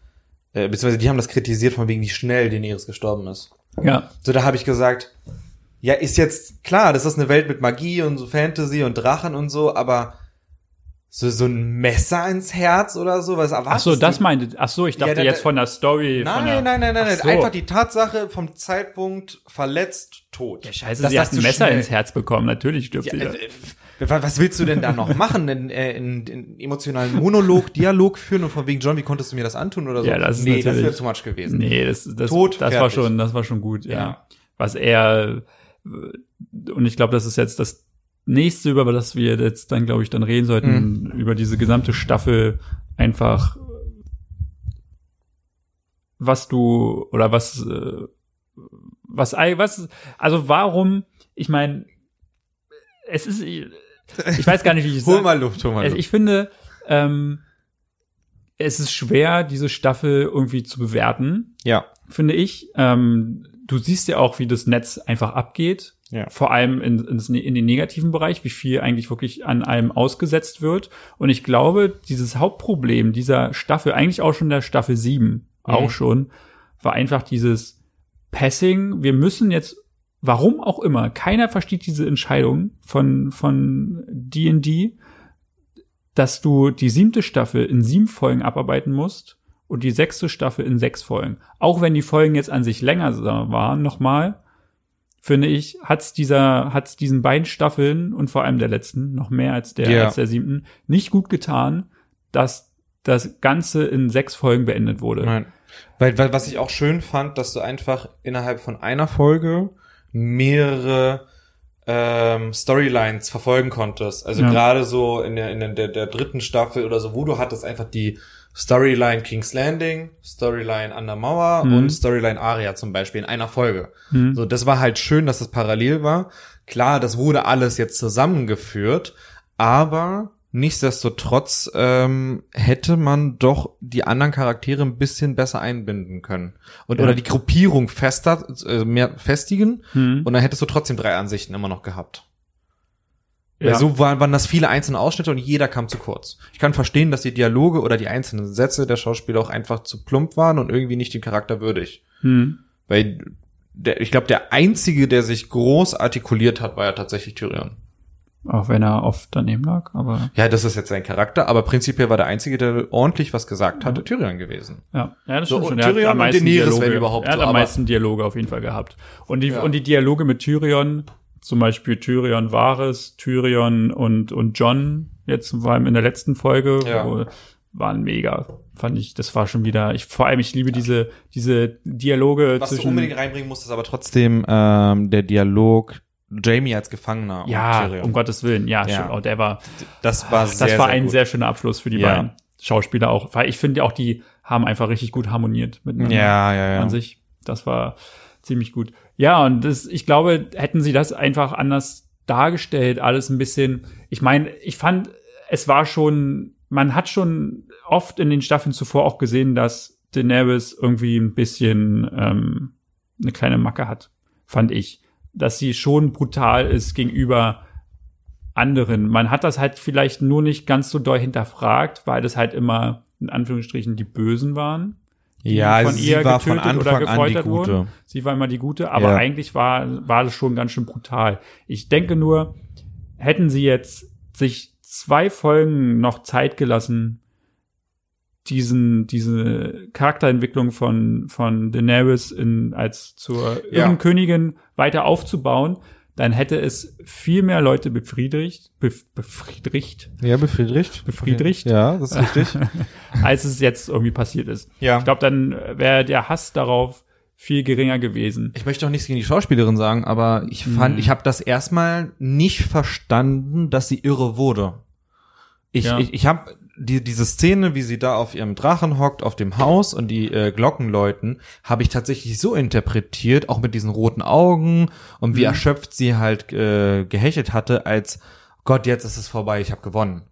äh, beziehungsweise die haben das kritisiert, von wegen wie schnell Daenerys gestorben ist. Ja. So, da habe ich gesagt, ja, ist jetzt klar, das ist eine Welt mit Magie und so Fantasy und Drachen und so, aber so, so ein Messer ins Herz oder so? Was Ach erwartest so, das meinte, ach so, ich dachte Ja, da- jetzt von der Story. Nein, von der, nein, nein, nein, Ach nein. so. Einfach die Tatsache vom Zeitpunkt verletzt, tot. Ja, scheiße, Dass sie das hat ein Messer schnell- ins Herz bekommen. Natürlich stirbt Ja, sie. da. Wa- was willst du denn da noch machen? In, äh, in, in emotionalen Monolog, Dialog führen und von wegen John, wie konntest du mir das antun oder so? Ja, das ist nee, das wäre too much gewesen. Nee, das, das, Tot, das war schon, das war schon gut, ja. Ja. Was er, äh, und ich glaube, das ist jetzt das nächste, über das wir jetzt dann, glaube ich, dann reden sollten, über diese gesamte Staffel einfach, was du, oder was, äh, was, was, also warum, ich meine, es ist, ich weiß gar nicht, wie ich es Hol mal Luft, hol mal Luft. ich finde, ähm, es ist schwer, diese Staffel irgendwie zu bewerten, ja. finde ich. Ähm, du siehst ja auch, wie das Netz einfach abgeht. Ja. Vor allem in, in, in den negativen Bereich, wie viel eigentlich wirklich an einem ausgesetzt wird. Und ich glaube, dieses Hauptproblem dieser Staffel, eigentlich auch schon der Staffel 7, auch schon, war einfach dieses Passing. Wir müssen jetzt, warum auch immer, keiner versteht diese Entscheidung von, von D&D, dass du die siebte Staffel in sieben Folgen abarbeiten musst und die sechste Staffel in sechs Folgen. Auch wenn die Folgen jetzt an sich länger waren, nochmal, finde ich, hat's dieser, hat's diesen beiden Staffeln und vor allem der letzten, noch mehr als der, Ja. als der siebten, nicht gut getan, dass das Ganze in sechs Folgen beendet wurde. Nein. Weil, weil, was ich auch schön fand, dass du einfach innerhalb von einer Folge mehrere ähm, Storylines verfolgen konntest. Also Ja. gerade so in der, in der, der, dritten Staffel oder so, wo du hattest einfach die Storyline King's Landing, Storyline an der Mauer Mhm. und Storyline Aria zum Beispiel in einer Folge. Mhm. So, das war halt schön, dass das parallel war. Klar, das wurde alles jetzt zusammengeführt, aber nichtsdestotrotz ähm, hätte man doch die anderen Charaktere ein bisschen besser einbinden können und Ja. oder die Gruppierung fester äh, mehr festigen Mhm. und dann hättest du trotzdem drei Ansichten immer noch gehabt. Ja. Weil so waren, waren das viele einzelne Ausschnitte und jeder kam zu kurz. Ich kann verstehen, dass die Dialoge oder die einzelnen Sätze der Schauspieler auch einfach zu plump waren und irgendwie nicht dem Charakter würdig. Mhm. Weil der, ich glaube, der einzige, der sich groß artikuliert hat, war ja tatsächlich Tyrion. Auch wenn er oft daneben lag, aber Ja, das ist jetzt sein Charakter, aber prinzipiell war der einzige, der ordentlich was gesagt hatte, Tyrion gewesen. Ja, ja das So, stimmt schon. und Er hat Tyrion am und meisten Daenerys, Dialoge, wenn überhaupt Er hat so, am meisten Dialoge auf jeden Fall gehabt. Und die, Ja. und die Dialoge mit Tyrion, zum Beispiel Tyrion Varys, Tyrion und, und John, jetzt vor allem in der letzten Folge, Ja. wo, waren mega. Fand ich, das war schon wieder, ich, vor allem, ich liebe diese, diese Dialoge Was du zwischen, unbedingt reinbringen musst, ist aber trotzdem ähm, der Dialog Jamie als Gefangener ja, um Gottes Willen, ja, Ja. stimmt. Oh, der war, das war das sehr, war sehr ein gut. sehr schöner Abschluss für die Ja. beiden Schauspieler auch, weil ich finde auch, die haben einfach richtig gut harmoniert miteinander. Ja, ja, ja. an sich. Das war ziemlich gut. Ja, und das, ich glaube, hätten sie das einfach anders dargestellt, alles ein bisschen. Ich meine, ich fand, es war schon, man hat schon oft in den Staffeln zuvor auch gesehen, dass Daenerys irgendwie ein bisschen ähm, eine kleine Macke hat, fand ich. Dass sie schon brutal ist gegenüber anderen. Man hat das halt vielleicht nur nicht ganz so doll hinterfragt, weil das halt immer in Anführungsstrichen die Bösen waren die ja, von sie ihr war von getötet oder Anfang an die gefoltert Gute. wurden. Sie war immer die Gute, aber Ja. eigentlich war, war das schon ganz schön brutal. Ich denke nur, hätten sie jetzt sich zwei Folgen noch Zeit gelassen, diesen, diese Charakterentwicklung von, von Daenerys in, als zur Ja. Königin weiter aufzubauen, dann hätte es viel mehr Leute befriedigt, bef, befriedigt, Ja, befriedigt. Befriedigt? Ja, das ist richtig. als es jetzt irgendwie passiert ist. ja. Ich glaube, dann wäre der Hass darauf viel geringer gewesen. Ich möchte auch nichts gegen die Schauspielerin sagen, aber ich fand, Mhm. ich habe das erstmal nicht verstanden, dass sie irre wurde. Ich, Ja. ich, ich habe die, diese Szene, wie sie da auf ihrem Drachen hockt, auf dem Haus und die äh, Glocken läuten, habe ich tatsächlich so interpretiert, auch mit diesen roten Augen und wie Mhm. erschöpft sie halt äh, gehechelt hatte, als Gott, jetzt ist es vorbei, ich habe gewonnen.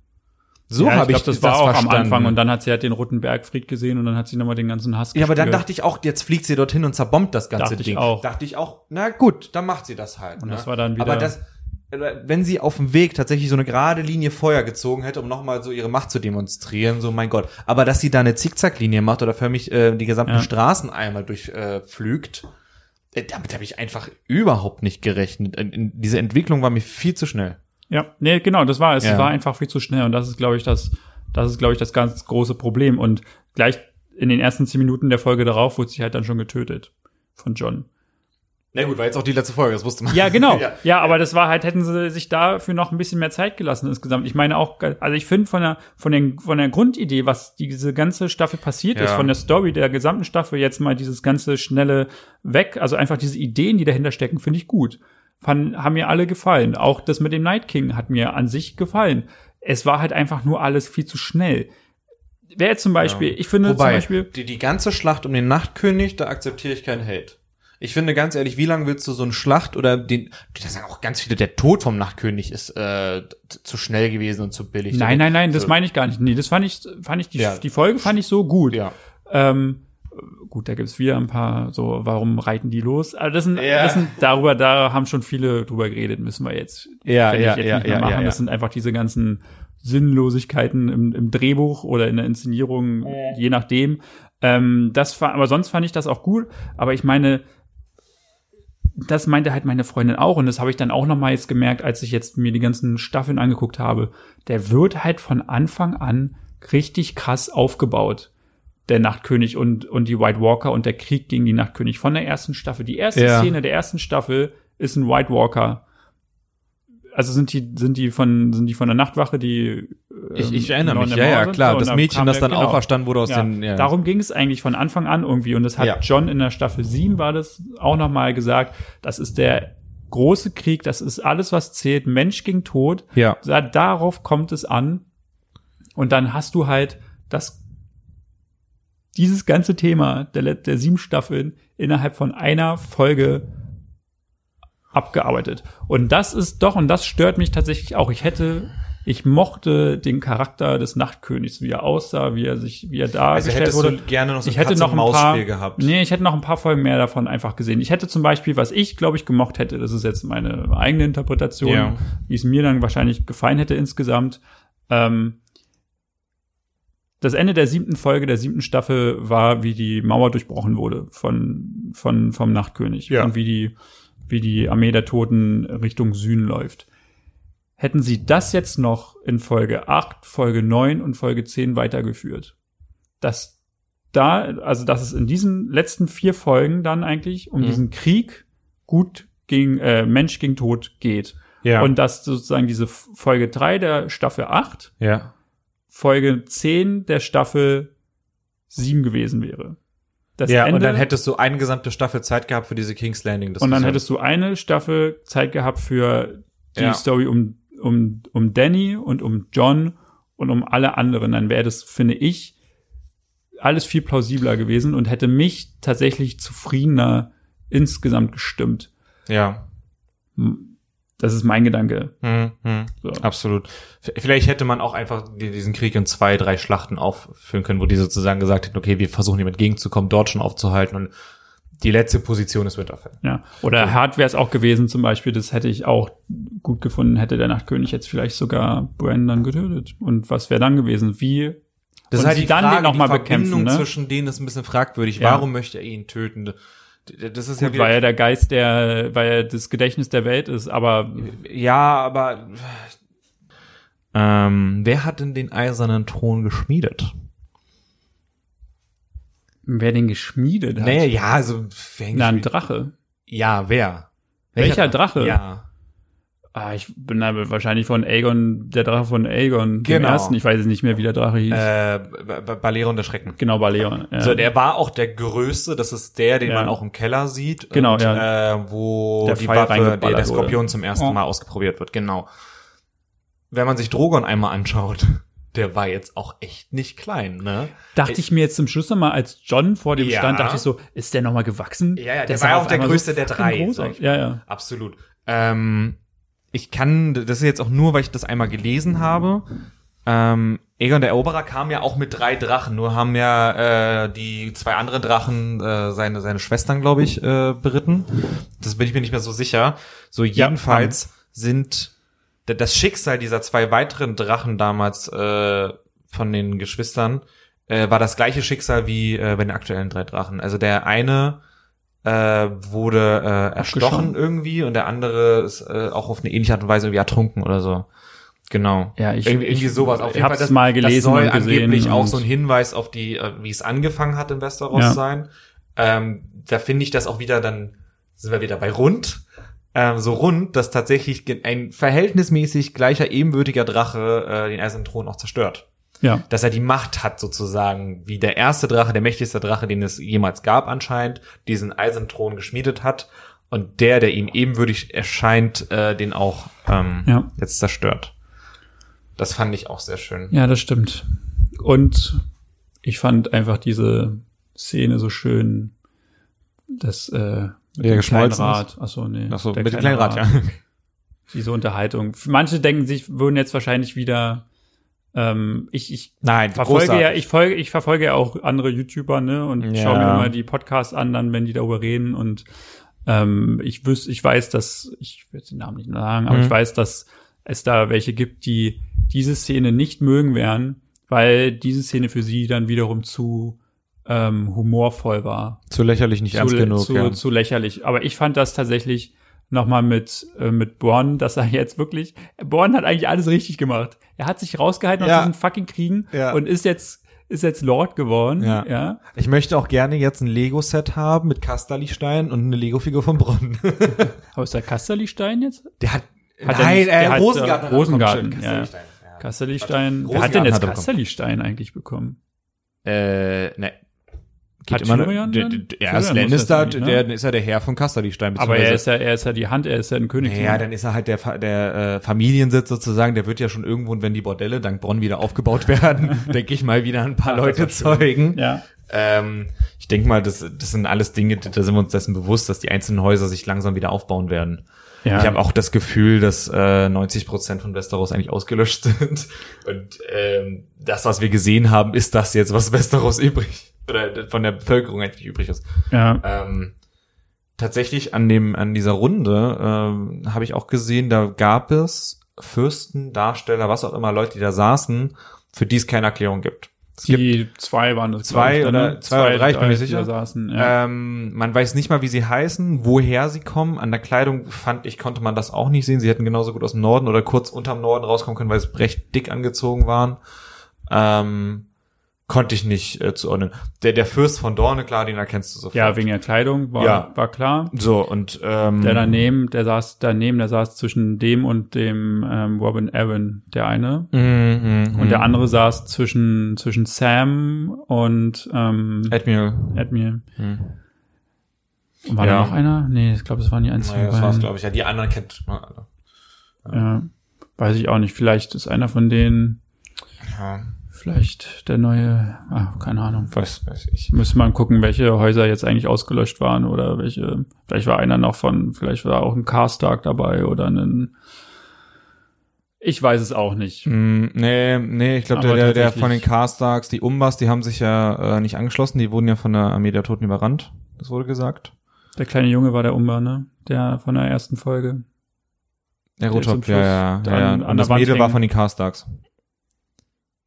So ja, habe ich, glaub, das war auch verstanden. am Anfang und dann hat sie halt den Roten Bergfried gesehen und dann hat sie nochmal den ganzen Hass Ja, aber dann gespürt. dachte ich auch, jetzt fliegt sie dorthin und zerbombt das ganze Dachte ich Ding. auch. Dachte ich auch, na gut, dann macht sie das halt. Und ne? das war dann wieder- Aber das, wenn sie auf dem Weg tatsächlich so eine gerade Linie Feuer gezogen hätte, um nochmal so ihre Macht zu demonstrieren, so mein Gott. Aber dass sie da eine Zickzacklinie macht oder für mich äh, die gesamten Ja. Straßen einmal durchpflügt, äh, äh, damit habe ich einfach überhaupt nicht gerechnet. In, in, diese Entwicklung war mir viel zu schnell. Ja, nee, genau, das war es. Ja. War einfach viel zu schnell und das ist, glaube ich, das, das ist, glaube ich, das ganz große Problem. Und gleich in den ersten zehn Minuten der Folge darauf wurde sie halt dann schon getötet von John. Na gut, war jetzt auch die letzte Folge, das wusste man. Ja, genau. ja. ja. aber das war halt, hätten sie sich dafür noch ein bisschen mehr Zeit gelassen insgesamt. Ich meine auch, also ich finde von der, von der, von der Grundidee, was diese ganze Staffel passiert Ja. ist, von der Story der gesamten Staffel, jetzt mal dieses ganze schnelle Weg, also einfach diese Ideen, die dahinter stecken, finde ich gut. Fand, haben mir alle gefallen. Auch das mit dem Night King hat mir an sich gefallen. Es war halt einfach nur alles viel zu schnell. Wer jetzt zum Beispiel, ich finde Wobei, zum Beispiel, die, die ganze Schlacht um den Nachtkönig, da akzeptiere ich keinen Hate. Ich finde ganz ehrlich, wie lange willst du so eine Schlacht oder den, da sagen auch ganz viele, der Tod vom Nachtkönig ist äh, zu schnell gewesen und zu billig. nein, nein, nein, das So. meine ich gar nicht. Nee, das fand ich, fand ich, die, Ja. die Folge fand ich so gut. Ja. Ähm, gut, da gibt's wieder ein paar so, warum reiten die los? Also das sind, Ja. das sind darüber, da haben schon viele drüber geredet, müssen wir jetzt, Ja, ja, ich, jetzt ja, nicht mehr ja, machen. ja, ja. Das sind einfach diese ganzen Sinnlosigkeiten im, im Drehbuch oder in der Inszenierung, je nachdem. Ähm, das war, aber sonst fand ich das auch gut. Aber ich meine, das meinte halt meine Freundin auch und das habe ich dann auch noch mal jetzt gemerkt, als ich jetzt mir die ganzen Staffeln angeguckt habe. Der wird halt von Anfang an richtig krass aufgebaut. Der Nachtkönig und, und die White Walker und der Krieg gegen die Nachtkönig von der ersten Staffel. Die erste Ja. Szene der ersten Staffel ist ein White Walker. Also sind die, sind die von, sind die von der Nachtwache, die, Ich, ich ähm, erinnere mich, ja, ja, klar. So, das da Mädchen, das dann genau. auferstanden wurde aus Ja, den, ja. Darum ging es eigentlich von Anfang an irgendwie. Und das hat Ja. John in der Staffel 7 war das auch noch mal gesagt. Das ist der große Krieg, das ist alles, was zählt. Mensch gegen Tod. Ja. Da, darauf kommt es an. Und dann hast du halt das, dieses ganze Thema der, der sieben Staffeln innerhalb von einer Folge abgearbeitet. Und das ist doch, und das stört mich tatsächlich auch. Ich hätte, ich mochte den Charakter des Nachtkönigs, wie er aussah, wie er sich, wie er Also dargestellt hättest wurde. du gerne noch so ich hätte noch ein paar, gehabt. nee, ich hätte noch ein paar Folgen mehr davon einfach gesehen. Ich hätte zum Beispiel, was ich glaube ich gemocht hätte, das ist jetzt meine eigene Interpretation, Ja. wie es mir dann wahrscheinlich gefallen hätte insgesamt. Ähm, das Ende der siebten Folge der siebten Staffel war, wie die Mauer durchbrochen wurde von, von, vom Nachtkönig Ja. und wie die, wie die Armee der Toten Richtung Süden läuft. Hätten sie das jetzt noch in Folge 8, Folge 9 und Folge 10 weitergeführt, dass da, also dass es in diesen letzten vier Folgen dann eigentlich um Mhm. diesen Krieg gut gegen äh, Mensch gegen Tod geht. Ja. Und dass sozusagen diese Folge 3 der Staffel 8 ja. Folge 10 der Staffel 7 gewesen wäre. Das ja, Ende, und dann hättest du eine gesamte Staffel Zeit gehabt für diese King's Landing. und dann hättest du eine Staffel Zeit gehabt für die Ja. Story um, um, um Danny und um John und um alle anderen. Dann wäre das, finde ich, alles viel plausibler gewesen und hätte mich tatsächlich zufriedener insgesamt gestimmt. Ja. Das ist mein Gedanke. Hm, hm, So. Absolut. Vielleicht hätte man auch einfach die- diesen Krieg in zwei, drei Schlachten aufführen können, wo die sozusagen gesagt hätten, okay, wir versuchen ihm entgegenzukommen, dort schon aufzuhalten und die letzte Position ist Winterfell. Ja. Oder hart wäre es auch gewesen, zum Beispiel, das hätte ich auch gut gefunden, hätte der Nachtkönig jetzt vielleicht sogar Brandon getötet. Und was wäre dann gewesen? Wie Das Und ist halt die dann Frage, den noch die mal Verbindung bekämpfen, ne? zwischen denen ist ein bisschen fragwürdig. Ja. Warum möchte er ihn töten? Das ist ja Gut, wieder, weil er der Geist der, weil er das Gedächtnis der Welt ist, aber ja, aber ähm, wer hat denn den eisernen Thron geschmiedet? wer den geschmiedet hat? Nee, ja, also wer Na, ein Drache. Ja, wer? Welcher Drache? Ja. Ah, ich bin da wahrscheinlich von Aegon, der Drache von Aegon, dem Genau. ersten. Ich weiß jetzt nicht mehr, wie der Drache hieß. Äh, B- B- Balerion der Schrecken. genau, Baleon. Ja. So, der war auch der größte, das ist der, den Ja. man auch im Keller sieht. Genau, und, ja. Äh, wo Der die Pfeil Waffe, der, der Skorpion wurde. zum ersten Oh. Mal ausgeprobiert wird, genau. Wenn man sich Drogon einmal anschaut, der war jetzt auch echt nicht klein, ne? dachte ich mir jetzt zum Schluss nochmal, als John vor dem Ja. stand, dachte ich so, ist der nochmal gewachsen? Ja, ja, der sah war auch der größte der fucking drei, ich Ja, ja. Absolut. Ähm, ich kann, das ist jetzt auch nur, weil ich das einmal gelesen habe. Ähm, Aegon der Eroberer kam ja auch mit drei Drachen, nur haben ja äh, die zwei anderen Drachen äh, seine seine Schwestern, glaube ich, äh, beritten. Das bin ich mir nicht mehr so sicher. So jedenfalls sind d- das Schicksal dieser zwei weiteren Drachen damals äh, von den Geschwistern äh, war das gleiche Schicksal wie äh, bei den aktuellen drei Drachen. Also der eine äh, wurde äh, erstochen irgendwie und der andere ist äh, auch auf eine ähnliche Art und Weise irgendwie ertrunken oder so. Genau. Ja, ich- irgendwie, irgendwie ich sowas. Auf jeden Fall, das, mal gelesen das soll angeblich auch so ein Hinweis auf die, äh, wie es angefangen hat in Westeros Ja. sein. Ähm, da finde ich das auch wieder, dann sind wir wieder bei rund. Ähm, so rund, dass tatsächlich ein verhältnismäßig gleicher ebenbürtiger Drache äh, den Eisernen Thron auch zerstört Ja. dass er die Macht hat sozusagen, wie der erste Drache, der mächtigste Drache, den es jemals gab anscheinend, diesen Eisernen Thron geschmiedet hat und der, der ihm ebenwürdig erscheint, äh, den auch ähm, Ja. jetzt zerstört. Das fand ich auch sehr schön. Ja, das stimmt. Und ich fand einfach diese Szene so schön, dass äh, mit Der dem kleinen geschmolzen Rad. Achso, nee. Ach so, der mit dem kleine kleinen Rad, ja. Diese Unterhaltung. Manche denken sich, würden jetzt wahrscheinlich wieder ähm, ich, ich Nein, verfolge großartig. ja, ich folge, ich verfolge ja auch andere YouTuber, ne, und Ja. schaue mir immer die Podcasts an, dann, wenn die darüber reden und ähm, ich wüs, ich weiß, dass, ich will den Namen nicht sagen, aber Mhm. ich weiß, dass es da welche gibt, die diese Szene nicht mögen werden, weil diese Szene für sie dann wiederum zu ähm, humorvoll war Zu lächerlich, nicht ernst zu, genug. zu, ja. zu lächerlich. Aber ich fand das tatsächlich nochmal mit, äh, mit Born, dass er jetzt wirklich, Born hat eigentlich alles richtig gemacht. Er hat sich rausgehalten Ja. aus diesen fucking Kriegen Ja. und ist jetzt, ist jetzt Lord geworden. Ja. ja. Ich möchte auch gerne jetzt ein Lego-Set haben mit Kasterlichstein und eine Lego-Figur von Bronn. Aber ist der Kasterlistein jetzt? der hat, Hat er nein, nicht- der äh, hat, Rosengarten. äh, hat er Rosengarten, bekommen. ja. Kasterlichstein, ja. Kasterlichstein. Wer hat denn jetzt er. Kasterlichstein eigentlich bekommen? Äh, ne. Geht Hat immer, Tyrion der, der, er ist Lannister, ne? der ist ja der Herr von Kasterlichstein. Aber er ist ja, er ist ja die Hand, er ist ja ein König. Ja, dann ist er halt der, der äh, Familiensitz sozusagen, der wird ja schon irgendwo, wenn die Bordelle dank Bronn wieder aufgebaut werden, denke ich mal, wieder ein paar das Leute zeugen. ja. Ähm, ich denke mal, das, das sind alles Dinge, da sind wir uns dessen bewusst, dass die einzelnen Häuser sich langsam wieder aufbauen werden. ja. Ich habe auch das Gefühl, dass äh, 90 Prozent von Westeros eigentlich ausgelöscht sind. Und ähm, das, was wir gesehen haben, ist das jetzt, was Westeros übrig oder von der Bevölkerung eigentlich übrig ist. ja. Ähm, tatsächlich an dem an dieser Runde ähm, habe ich auch gesehen, da gab es Fürsten, Darsteller, was auch immer, Leute, die da saßen, für die es keine Erklärung gibt. Es gibt Die zwei waren das. Zwei ich, dann, oder- ne? zwei oder drei, ich bin mir sicher. Saßen, ja. ähm, man weiß nicht mal, wie sie heißen, woher sie kommen. An der Kleidung fand ich, konnte man das auch nicht sehen. Sie hätten genauso gut aus dem Norden oder kurz unterm Norden rauskommen können, weil sie recht dick angezogen waren. Ähm, konnte ich nicht äh, zuordnen. Der, der Fürst von Dorne, klar, den erkennst du sofort. Ja, wegen der Kleidung war, Ja. war klar. So, und ähm, Der daneben, der saß daneben, der saß zwischen dem und dem ähm, Robin Aaron, der eine. mm, mm, Und der mm. andere saß zwischen, zwischen Sam und ähm, Admiral. Admiral. Und war Ja. da noch einer? Nee, ich glaube, das waren die einzigen Naja, das war's, glaube ich. Ja, die anderen kennt man alle. Ja, weiß ich auch nicht. Vielleicht ist einer von denen, Ja, vielleicht der neue, ah, keine Ahnung. weiß, weiß ich. Müsste man gucken, welche Häuser jetzt eigentlich ausgelöscht waren oder welche, vielleicht war einer noch von, vielleicht war auch ein Carstark dabei oder ein, ich weiß es auch nicht. Mm, nee, nee, ich glaube, der, der, der von den Carstarks, die Umbas, die haben sich ja äh, nicht angeschlossen, die wurden ja von der Armee der Toten überrannt. Das wurde gesagt. Der kleine Junge war der Umba, ne? Der von der ersten Folge. Der Der Rotop, ja, ja, ja, ja. an Und der das Mädel war von den Carstarks.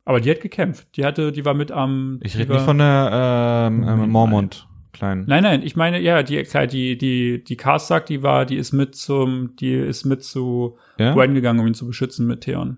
Aber die hat gekämpft. Die hatte, die war mit am. Ich rede nicht von der ähm, ähm, Moment, Mormont kleinen. Nein, nein, ich meine, ja, die, klar, die, die, die Karstark, die war, die ist mit zum, die ist mit zu Ja? Gwen gegangen, um ihn zu beschützen mit Theon.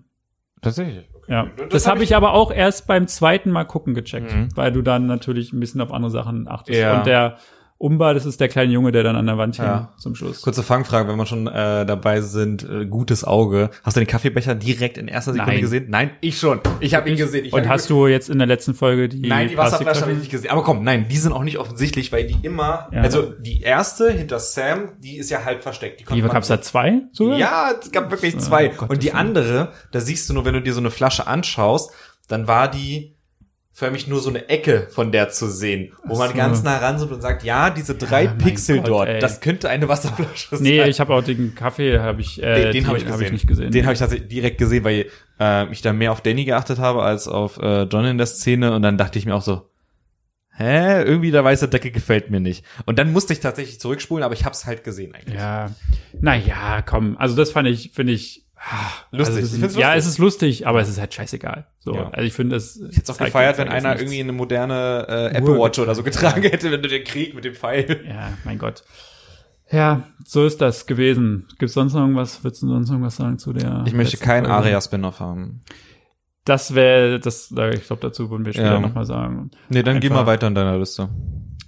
Tatsächlich. Okay. Ja. Das, habe ich aber auch erst beim zweiten Mal gucken gecheckt, Mhm. weil du dann natürlich ein bisschen auf andere Sachen achtest. Ja. Und der Umba, das ist der kleine Junge, der dann an der Wand hing Ja. zum Schluss. Kurze Fangfrage, wenn wir schon äh, dabei sind, äh, gutes Auge. Hast du den Kaffeebecher direkt in erster Sekunde Nein. gesehen? Nein, ich schon. Ich habe ihn gesehen. Ich Und hast du jetzt in der letzten Folge die Nein, die Wasserflasche habe ich nicht gesehen. Aber komm, nein, die sind auch nicht offensichtlich, weil die immer, Ja. also die erste hinter Sam, die ist ja halb versteckt. Die Wie man- gab's da zwei? Sogar? Ja, es gab wirklich So, zwei. um Gottes Und die andere, da siehst du nur, wenn du dir so eine Flasche anschaust, dann war die förmlich nur so eine Ecke von der zu sehen, wo man so. ganz nah ran sind und sagt, ja, diese drei Ja, Pixel Gott, dort, ey. das könnte eine Wasserflasche sein. Nee, ich habe auch den Kaffee, habe ich, äh, den, den habe ich, hab ich nicht gesehen. Den habe ich tatsächlich direkt gesehen, weil äh, ich da mehr auf Danny geachtet habe als auf äh, John in der Szene und dann dachte ich mir auch so, hä, irgendwie der weiße Decke gefällt mir nicht. Und dann musste ich tatsächlich zurückspulen, aber ich habe es halt gesehen eigentlich. Ja, naja, komm. Also das fand ich, finde ich, Lustig. Also ist, find's ja, lustig. es ist lustig, aber es ist halt scheißegal. So, Ja. also ich finde das. Ich hätte es auch gefeiert, wenn einer irgendwie eine moderne äh, Apple Uhr Watch oder so getragen hätte, wenn du den Krieg mit dem Pfeil. Ja, mein Gott. Ja, so ist das gewesen. Gibt's sonst noch irgendwas? Willst du sonst noch irgendwas sagen zu der? Ich möchte keinen? Aria-Spin-Off haben. Das wäre, das, ich glaube, dazu würden wir später Ja. nochmal sagen. Nee, dann geh mal weiter in deiner Liste.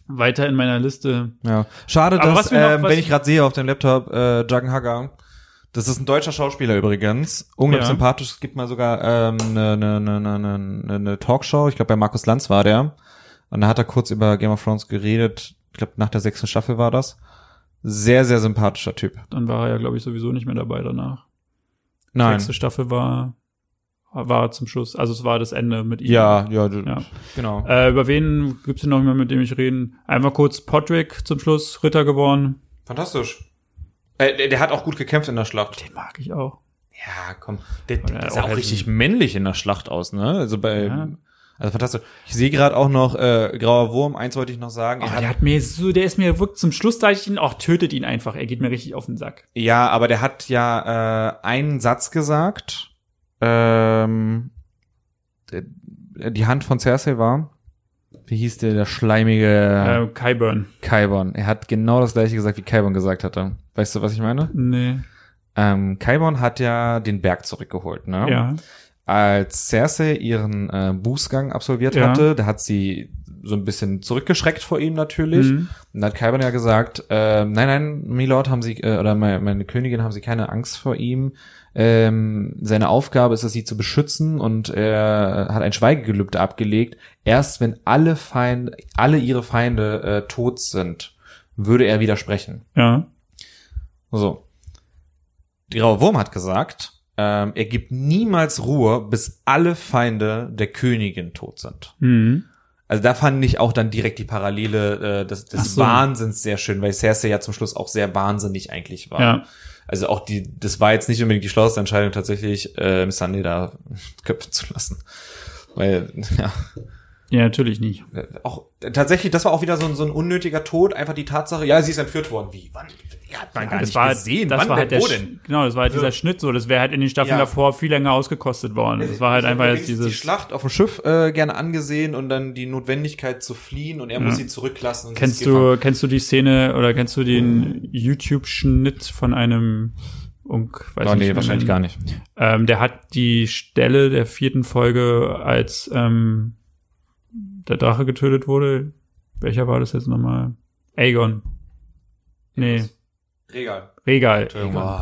Weiter in meiner Liste. Ja. Schade, Aber dass, noch- ähm, wenn ich gerade sehe auf dem Laptop, äh, Juggen Hugger, das ist ein deutscher Schauspieler übrigens, unglaublich Ja. sympathisch. Es gibt mal sogar ähm, eine ne, ne, ne, ne, ne Talkshow, ich glaube bei Markus Lanz war der. Und da hat er kurz über Game of Thrones geredet. Ich glaube, nach der sechsten Staffel war das. Sehr, sehr sympathischer Typ. Dann war er ja, glaube ich, sowieso nicht mehr dabei danach. Nein. Nächste Staffel war, war zum Schluss, also es war das Ende mit ihm. Ja, ja, Ja. genau. Äh, über wen gibt's denn noch jemanden, mit dem ich reden? Einmal kurz Podrick zum Schluss, Ritter geworden. Fantastisch. Äh, der, der hat auch gut gekämpft in der Schlacht. Den mag ich auch. Ja, komm. Der, der sah auch auch richtig männlich in der Schlacht aus, ne? Also bei, Ja. also fantastisch. Ich sehe gerade auch noch äh, grauer Wurm. Eins wollte ich noch sagen. Oh, hat, der hat mir so, der ist mir wirklich zum Schluss da ich ihn auch tötet ihn einfach. Er geht mir richtig auf den Sack. ja, aber der hat ja äh, einen Satz gesagt. Ähm, äh, die Hand von Cersei war. Wie hieß der, der schleimige Äh, Kyburn. Qyburn? Er hat genau das gleiche gesagt, wie Qyburn gesagt hatte. Weißt du, was ich meine? Nee. Ähm, Qyburn hat ja den Berg zurückgeholt, ne? Ja. als Cersei ihren äh, Bußgang absolviert Ja. hatte, da hat sie so ein bisschen zurückgeschreckt vor ihm natürlich. Mhm. Und da hat Qyburn ja gesagt, äh, nein, nein, Milord, haben sie, äh, oder meine, meine Königin, haben sie keine Angst vor ihm. Ähm, seine Aufgabe ist es, sie zu beschützen und er hat ein Schweigegelübde abgelegt. Erst wenn alle Feinde, alle ihre Feinde äh, tot sind, würde er widersprechen. Ja. So. Die Graue Wurm hat gesagt, ähm, er gibt niemals Ruhe, bis alle Feinde der Königin tot sind. Mhm. Also da fand ich auch dann direkt die Parallele äh, des, des so. Wahnsinns sehr schön, weil Cersei ja zum Schluss auch sehr wahnsinnig eigentlich war. Ja. Also auch die, das war jetzt nicht unbedingt die schlauste Entscheidung, tatsächlich äh, Missandei da köpfen zu lassen. Weil, ja, Ja, natürlich nicht. äh, auch tatsächlich, das war auch wieder so ein, so ein unnötiger Tod, einfach die Tatsache, ja, sie ist entführt worden. Wie? Wann? Hat man gar das nicht war, gesehen. Das Wann war halt der, genau, das war halt dieser Schnitt so. Das wäre halt in den Staffeln Ja. davor viel länger ausgekostet worden. Das war halt Ich einfach hab jetzt dieses. die Schlacht auf dem Schiff äh, gerne angesehen und dann die Notwendigkeit zu fliehen und er muss sie zurücklassen. Und sie Kennst ist gefangen. du, kennst du die Szene oder kennst du den YouTube-Schnitt von einem Unk, weiß Oh, nicht, nee, wahrscheinlich einem- gar nicht. Ähm, der hat die Stelle der vierten Folge, als ähm, der Drache getötet wurde. Welcher war das jetzt nochmal? Aegon. Nee, Regal. Regal.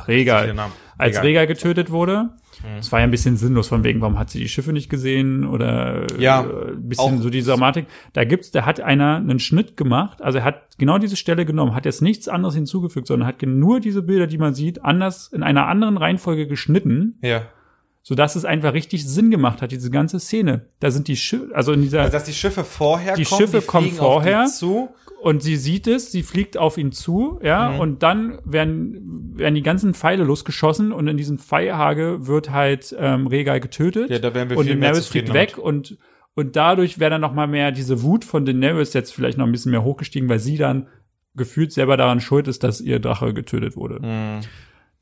Regal. Als Regal. Getötet wurde, Mhm. es war ja ein bisschen sinnlos von wegen, warum hat sie die Schiffe nicht gesehen oder Ja, äh, ein bisschen so die Dramatik. Da gibt's, da hat einer einen Schnitt gemacht, also er hat genau diese Stelle genommen, hat jetzt nichts anderes hinzugefügt, sondern hat nur diese Bilder, die man sieht, anders in einer anderen Reihenfolge geschnitten, Ja. Sodass es einfach richtig Sinn gemacht hat, diese ganze Szene. Da sind die Schiffe, also in dieser Also, dass die Schiffe vorher Die kommen, Schiffe kommen fliegen auf vorher. die zu. und sie sieht es, sie fliegt auf ihn zu, ja, Mhm. und dann werden, werden die ganzen Pfeile losgeschossen und in diesem Pfeilhage wird halt ähm, Regal getötet Ja, da wären wir und viel mehr Daenerys fliegt weg und und dadurch wäre dann noch mal mehr diese Wut von Daenerys jetzt vielleicht noch ein bisschen mehr hochgestiegen, weil sie dann gefühlt selber daran schuld ist, dass ihr Drache getötet wurde. Mhm.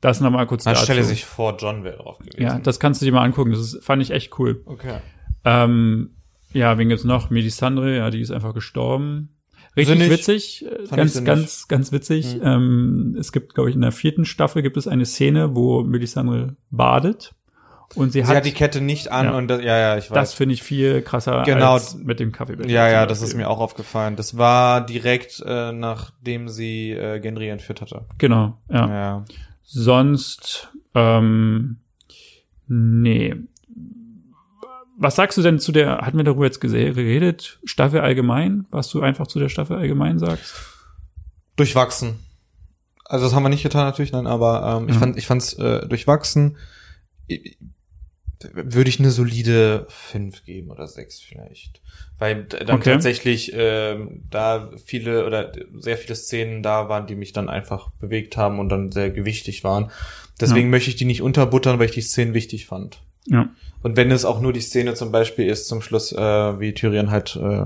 Das noch mal kurz Man dazu. stelle sich vor, John wäre drauf gewesen. ja, das kannst du dir mal angucken. Das ist, fand ich echt cool. Okay. Ähm, ja, wen gibt's noch? Melisandre, ja, die ist einfach gestorben. Richtig Sinnig. witzig, äh, ganz, sinnig. ganz, ganz witzig. Ähm, es gibt, glaube ich, in der vierten Staffel gibt es eine Szene, wo Melisandre badet und sie, Sie hat, hat die Kette nicht an Ja. und das, ja, ja, ich weiß. das finde ich viel krasser Genau. als mit dem Kaffeebecher. ja, ja, das ist mir auch aufgefallen. Das war direkt äh, nachdem sie äh, Gendry entführt hatte. Genau, ja. Ja. Sonst, ähm, nee. Was sagst du denn zu der, hatten wir darüber jetzt geredet, Staffel allgemein, was du einfach zu der Staffel allgemein sagst? Durchwachsen. Also das haben wir nicht getan natürlich, nein, aber ähm, ich Ja. fand ich fand's äh, durchwachsen. I- Würde ich eine solide fünf geben oder sechs vielleicht. Weil dann Okay. tatsächlich ähm, da viele oder sehr viele Szenen da waren, die mich dann einfach bewegt haben und dann sehr gewichtig waren. Deswegen möchte ich die nicht unterbuttern, weil ich die Szenen wichtig fand. Ja. Und wenn es auch nur die Szene zum Beispiel ist, zum Schluss, äh, wie Tyrion halt äh,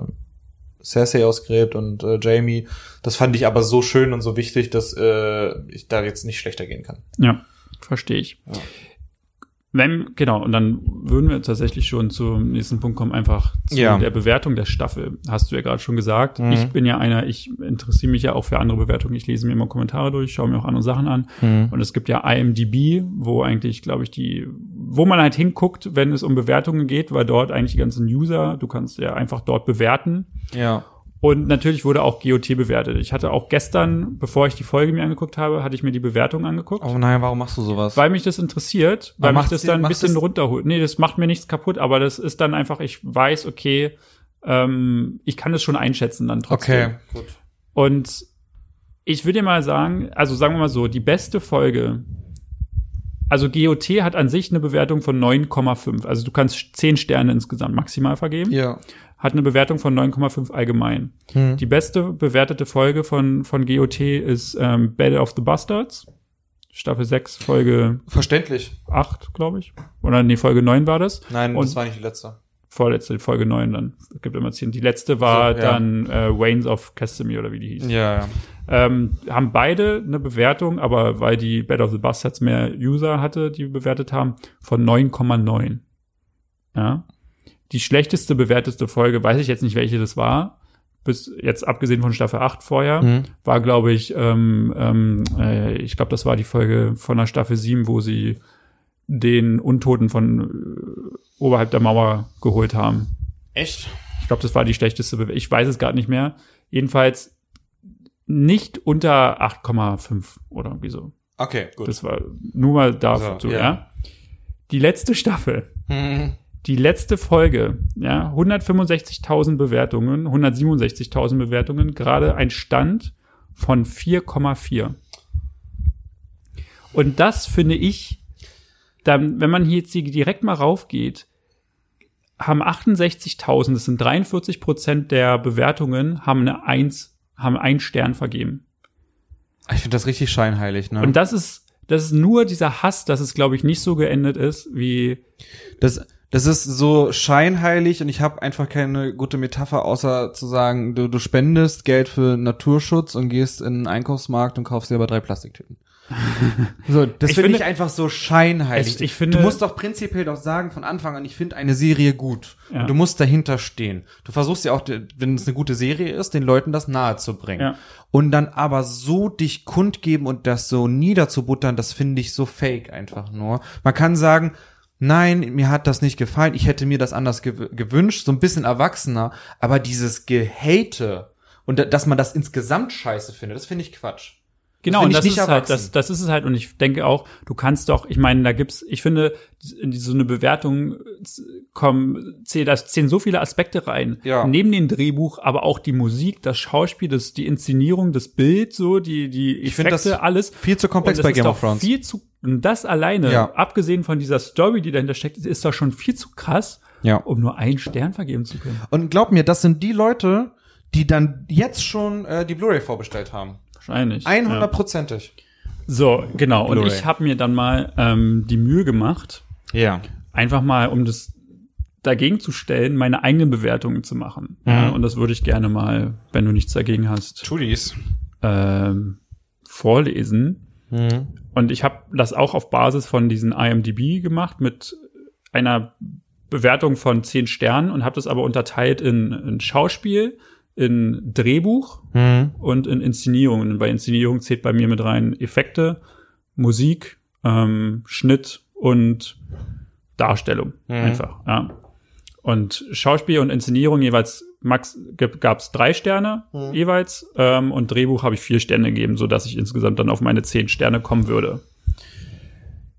Cersei ausgräbt und äh, Jamie, das fand ich aber so schön und so wichtig, dass äh, ich da jetzt nicht schlechter gehen kann. Ja, verstehe ich. Ja. Wenn, genau, und dann würden wir tatsächlich schon zum nächsten Punkt kommen, einfach zu Ja. der Bewertung der Staffel. Hast du ja gerade schon gesagt. Mhm. Ich bin ja einer, ich interessiere mich ja auch für andere Bewertungen. Ich lese mir immer Kommentare durch, schaue mir auch andere Sachen an. Mhm. Und es gibt ja IMDb, wo eigentlich, glaube ich, die, wo man halt hinguckt, wenn es um Bewertungen geht, weil dort eigentlich die ganzen User, du kannst ja einfach dort bewerten. Ja. Und natürlich wurde auch GOT bewertet. Ich hatte auch gestern, bevor ich die Folge mir angeguckt habe, hatte ich mir die Bewertung angeguckt. Oh nein, warum machst du sowas? Weil mich das interessiert, weil Aber mich das dann ein bisschen runterholt. Nee, das macht mir nichts kaputt, aber das ist dann einfach, ich weiß, okay, ähm, ich kann es schon einschätzen dann trotzdem. okay, gut. Und ich würde dir mal sagen, also sagen wir mal so, die beste Folge, also GOT hat an sich eine Bewertung von 9,5. Also du kannst 10 Sterne insgesamt maximal vergeben. Ja. Hat eine Bewertung von 9,5 allgemein. Hm. Die beste bewertete Folge von, von GOT ist ähm, Battle of the Bastards. Staffel 6, Folge Verständlich. 8, glaube ich. Oder nee, Folge 9 war das. Nein, Und- das war nicht die letzte. Vorletzte, Folge 9 dann. Es gibt immer 10. Die letzte war So, ja. dann äh, Waynes of Castamere oder wie die hieß. Ja, ja. Ähm, haben beide eine Bewertung, aber weil die Battle of the Bastards mehr User hatte, die bewertet haben, von 9,9. Ja. Die schlechteste bewerteste Folge, weiß ich jetzt nicht, welche das war, bis jetzt abgesehen von Staffel 8 vorher, Mhm. war, glaube ich, ähm, ähm, äh, ich glaube, das war die Folge von der Staffel 7, wo sie den Untoten von äh, oberhalb der Mauer geholt haben. Echt? Ich glaube, das war die schlechteste Bewertung. Ich weiß es gerade nicht mehr. Jedenfalls nicht unter 8,5 oder irgendwie so. Okay, gut. Das war nur mal dazu, So, ja. ja. Die letzte Staffel, Mhm. Die letzte Folge, ja, 165.000 Bewertungen, 167.000 Bewertungen, gerade ein Stand von 4,4. Und das finde ich, dann, wenn man hier jetzt direkt mal raufgeht, haben 68.000, das sind 43 Prozent der Bewertungen, haben eine Eins, haben einen Stern vergeben. Ich finde das richtig scheinheilig, ne? Und das ist, das ist nur dieser Hass, dass es, glaube ich, nicht so geendet ist, wie, Das, das ist so scheinheilig und ich habe einfach keine gute Metapher, außer zu sagen, du, du spendest Geld für Naturschutz und gehst in einen Einkaufsmarkt und kaufst dir aber drei Plastiktüten. so, das Ich finde finde- ich einfach so scheinheilig. Es- ich finde- du musst doch prinzipiell doch sagen von Anfang an, ich finde eine Serie gut. Ja. Du musst dahinter stehen. Du versuchst ja auch, wenn es eine gute Serie ist, den Leuten das nahe zu bringen. Ja. Und dann aber so dich kundgeben und das so niederzubuttern, das finde ich so fake einfach nur. Man kann sagen, nein, mir hat das nicht gefallen, ich hätte mir das anders gew gewünscht, so ein bisschen erwachsener, aber dieses Gehate und da- dass man das insgesamt scheiße findet, das finde ich Quatsch. Genau, find und das ist halt, erwachsen. das, das ist es halt, und ich denke auch, du kannst doch, ich meine, da gibt's, ich finde, in so eine Bewertung kommen, da zählen so viele Aspekte rein. Ja. Neben dem Drehbuch, aber auch die Musik, das Schauspiel, das, die Inszenierung, das Bild, so, die, die Ich finde Effekte, das alles. viel zu komplex Und das bei Game of Thrones. Viel zu, und das alleine, Ja. abgesehen von dieser Story, die dahinter steckt, ist doch schon viel zu krass, Ja. um nur einen Stern vergeben zu können. Und glaub mir, das sind die Leute, die dann jetzt schon äh, die Blu-ray vorbestellt haben. Wahrscheinlich. Ja. 100%ig. So, genau. Und ich habe mir dann mal ähm, die Mühe gemacht, Ja. einfach mal, um das dagegen zu stellen, meine eigenen Bewertungen zu machen. Ja, und das würde ich gerne mal, wenn du nichts dagegen hast, Tudis. ähm, vorlesen. Mhm. Und ich habe das auch auf Basis von diesen IMDb gemacht mit einer Bewertung von zehn Sternen und habe das aber unterteilt in, in Schauspiel, in Drehbuch Mhm. und in Inszenierung. Und bei Inszenierung zählt bei mir mit rein Effekte, Musik, ähm, Schnitt und Darstellung Mhm. einfach. Ja. Und Schauspiel und Inszenierung jeweils max gab es drei Sterne Mhm. jeweils ähm, und Drehbuch habe ich vier Sterne gegeben, so dass ich insgesamt dann auf meine zehn Sterne kommen würde.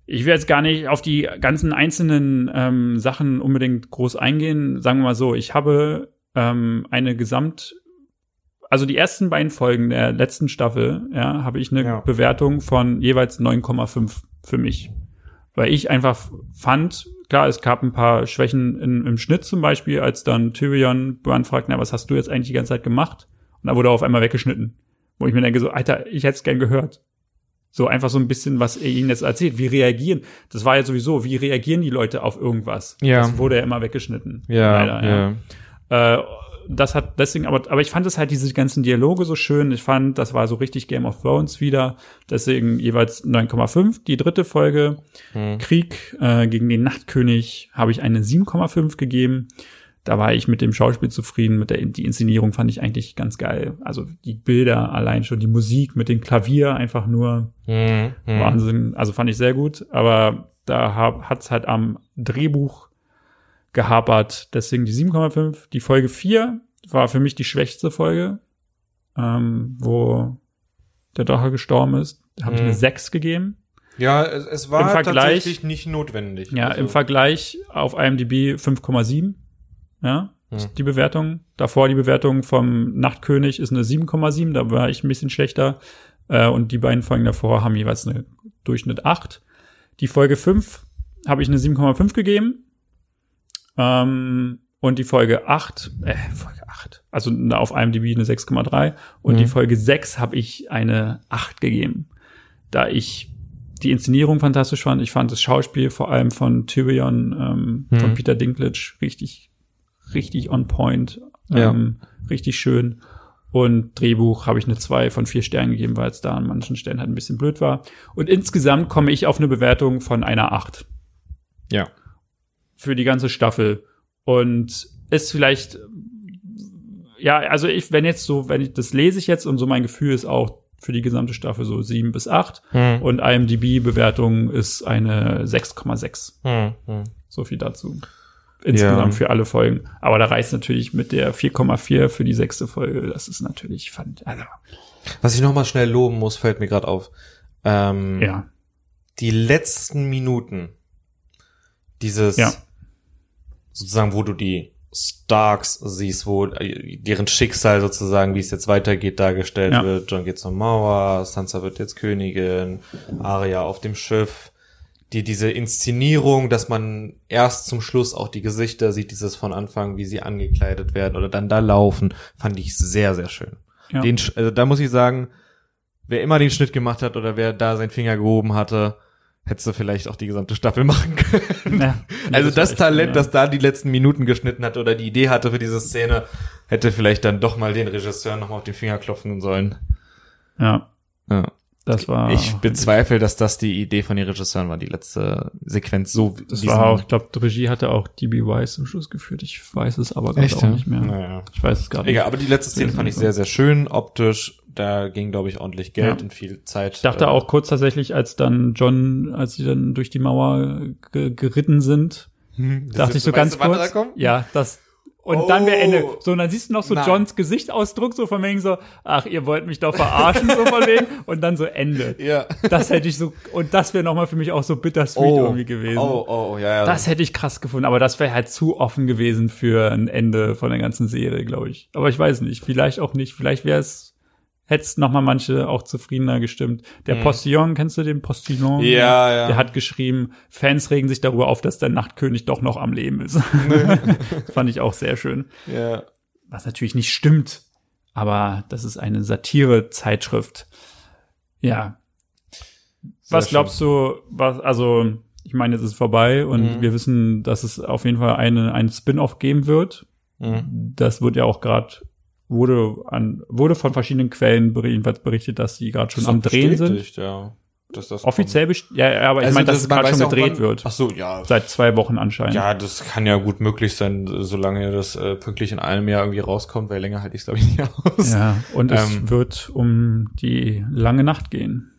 Ich will jetzt gar nicht auf die ganzen einzelnen ähm, Sachen unbedingt groß eingehen. Sagen wir mal so, ich habe ähm, eine Gesamt, also die ersten beiden Folgen der letzten Staffel, ja, habe ich eine Ja. Bewertung von jeweils 9,5 für mich. Weil ich einfach fand, klar, es gab ein paar Schwächen in, im Schnitt zum Beispiel, als dann Tyrion Bran fragt, na, was hast du jetzt eigentlich die ganze Zeit gemacht? Und da wurde er auf einmal weggeschnitten. Wo ich mir denke, so, Alter, ich hätte es gern gehört. So einfach so ein bisschen, was er ihnen jetzt erzählt. Wie reagieren? Das war ja sowieso, wie reagieren die Leute auf irgendwas? Ja. Das wurde ja immer weggeschnitten. Ja, Leider, ja. Äh, das hat deswegen, aber, aber ich fand es halt diese ganzen Dialoge so schön. Ich fand, das war so richtig Game of Thrones wieder. Deswegen jeweils 9,5. Die dritte Folge, Hm. Krieg äh, gegen den Nachtkönig, habe ich eine 7,5 gegeben. Da war ich mit dem Schauspiel zufrieden, mit der die Inszenierung fand ich eigentlich ganz geil. Also die Bilder allein schon, die Musik mit dem Klavier einfach nur Hm. Hm. Wahnsinn. Also fand ich sehr gut, aber da hab, hat's halt am Drehbuch gehapert. Deswegen die 7,5. Die Folge 4 war für mich die schwächste Folge, ähm, wo der Drache gestorben ist. Da habe ich Mhm. eine 6 gegeben. Ja, es, es war Im Vergleich- tatsächlich nicht notwendig. Ja, Also, im Vergleich auf IMDb 5,7. Ja, Hm. die Bewertung. Davor die Bewertung vom Nachtkönig ist eine 7,7. Da war ich ein bisschen schlechter. Äh, und die beiden Folgen davor haben jeweils eine Durchschnitt 8. Die Folge 5 habe ich eine 7,5 gegeben. Ähm, und die Folge 8, äh, Folge 8, also auf IMDb eine 6,3. Und Mhm. die Folge 6 habe ich eine 8 gegeben. Da ich die Inszenierung fantastisch fand. Ich fand das Schauspiel vor allem von Tyrion, ähm, Mhm. von Peter Dinklage richtig, richtig on point, Ja. ähm, richtig schön. Und Drehbuch habe ich eine 2 von 4 Sternen gegeben, weil es da an manchen Stellen halt ein bisschen blöd war. Und insgesamt komme ich auf eine Bewertung von einer 8 Ja. Für die ganze Staffel. Und ist vielleicht, ja, also ich, wenn jetzt so, wenn ich, das lese ich jetzt und so mein Gefühl ist auch für die gesamte Staffel so 7 bis 8. Hm. Und IMDb-Bewertung ist eine 6,6. Hm. Hm. So viel dazu. Insgesamt Ja. für alle Folgen. Aber da reicht natürlich mit der 4,4 für die sechste Folge. Das ist natürlich, fand, also, Was ich noch mal schnell loben muss, fällt mir gerade auf. Ähm, ja. Die letzten Minuten dieses Ja. Sozusagen, wo du die Starks siehst, wo äh, deren Schicksal sozusagen, wie es jetzt weitergeht, dargestellt Ja. wird. John geht zur Mauer, Sansa wird jetzt Königin, Arya auf dem Schiff. Die, diese Inszenierung, dass man erst zum Schluss auch die Gesichter sieht, dieses von Anfang, wie sie angekleidet werden oder dann da laufen, fand ich sehr, sehr schön. Ja. Den, also da muss ich sagen, wer immer den Schnitt gemacht hat oder wer da seinen Finger gehoben hatte, hättest du vielleicht auch die gesamte Staffel machen können. Ja. Also das, echt Talent, gut, das da die letzten Minuten geschnitten hat oder die Idee hatte für diese Szene, hätte vielleicht dann doch mal den Regisseur nochmal auf den Finger klopfen sollen. Ja, Ja. Das war. Ich bezweifle, dass das die Idee von den Regisseuren war, die letzte Sequenz so. Das war auch, ich glaube, die Regie hatte auch DB Weiss zum Schluss geführt. Ich weiß es aber gerade auch ja? nicht mehr. Naja. Ich weiß es gerade nicht. Egal, aber die letzte Szene fand ich sehr, sehr schön, optisch. Da ging, glaube ich, ordentlich Geld Ja. und viel Zeit. Ich dachte äh, auch kurz tatsächlich, als dann John, als sie dann durch die Mauer ge geritten sind, dachte ich so ganz weißt kurz. kommt? Ja, das. Und Oh. dann wäre Ende. So, und dann siehst du noch so Nein. Johns Gesichtsausdruck, so von wegen so, ach, ihr wollt mich doch verarschen, so von wegen. Und dann so Ende. Ja. Das hätte ich so, und das wäre nochmal für mich auch so bittersweet Oh, irgendwie gewesen. oh, oh, ja, ja. Das hätte ich krass gefunden, aber das wäre halt zu offen gewesen für ein Ende von der ganzen Serie, glaube ich. Aber ich weiß nicht, vielleicht auch nicht. Vielleicht wäre es, hätte es nochmal manche auch zufriedener gestimmt. Der Postillon, kennst du den Postillon? Ja, ja. Der hat geschrieben, Fans regen sich darüber auf, dass der Nachtkönig doch noch am Leben ist. Fand ich auch sehr schön. ja. Was natürlich nicht stimmt, aber das ist eine Satire-Zeitschrift. Ja. Sehr was glaubst du, was, also, ich meine, jetzt ist es vorbei und Mhm. wir wissen, dass es auf jeden Fall eine, einen Spin-off geben wird. Mhm. Das wird ja auch gerade, wurde an, wurde von verschiedenen Quellen berichtet, dass die gerade schon Ist am Drehen sind. Ja. Dass das Offiziell, ja, aber ich Also meine, dass das- es gerade schon gedreht wird. Ach so, ja. Seit zwei Wochen anscheinend. Ja, das kann ja gut möglich sein, solange das äh, pünktlich in einem Jahr irgendwie rauskommt, weil länger halte ich es, glaube ich, nicht aus. Ja, und es Ähm. wird um die lange Nacht gehen.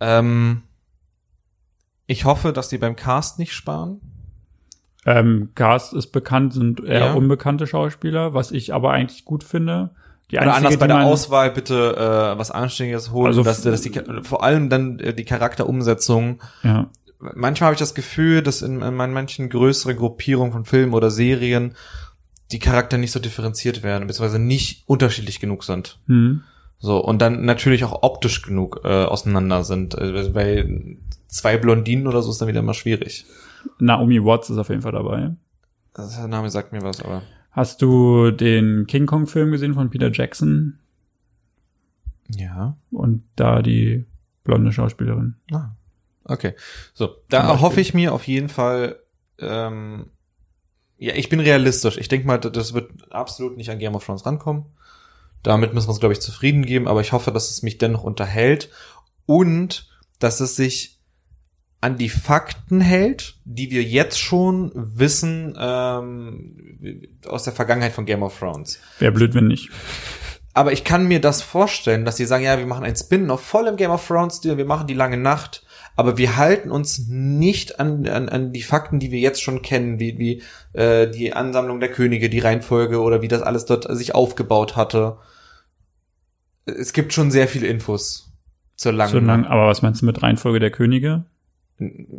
Ähm, ich hoffe, dass die beim Cast nicht sparen. Ähm, Cast ist bekannt, sind eher Ja. unbekannte Schauspieler, was ich aber eigentlich gut finde. Die Oder anders bei der Auswahl bitte äh, was Anständiges holen, Also dass, dass die vor allem dann äh, die Charakterumsetzung. Ja, Manchmal habe ich das Gefühl, dass in, in manchen größeren Gruppierungen von Filmen oder Serien die Charakter nicht so differenziert werden, beziehungsweise nicht unterschiedlich genug sind. hm. So, und dann natürlich auch optisch genug äh, auseinander sind. Äh, weil zwei Blondinen oder so ist dann wieder immer schwierig. Naomi Watts ist auf jeden Fall dabei. Das, der Name sagt mir was, aber. Hast du den King Kong Film gesehen von Peter Jackson Ja. und da die blonde Schauspielerin? Ah. Okay. So, da hoffe ich mir auf jeden Fall, ähm, Ja, ich bin realistisch. Ich denke mal, das wird absolut nicht an Game of Thrones rankommen. Damit müssen wir uns, glaube ich, zufrieden geben, aber ich hoffe, dass es mich dennoch unterhält und dass es sich an die Fakten hält, die wir jetzt schon wissen ähm, aus der Vergangenheit von Game of Thrones. Wäre blöd, wenn nicht. Aber ich kann mir das vorstellen, dass sie sagen, ja, wir machen ein Spin-off voll im Game of Thrones-Stil, wir machen die lange Nacht, aber wir halten uns nicht an, an, an die Fakten, die wir jetzt schon kennen, wie, wie äh, die Ansammlung der Könige, die Reihenfolge oder wie das alles dort sich aufgebaut hatte. Es gibt schon sehr viele Infos zur langen So lang, aber was meinst du mit Reihenfolge der Könige?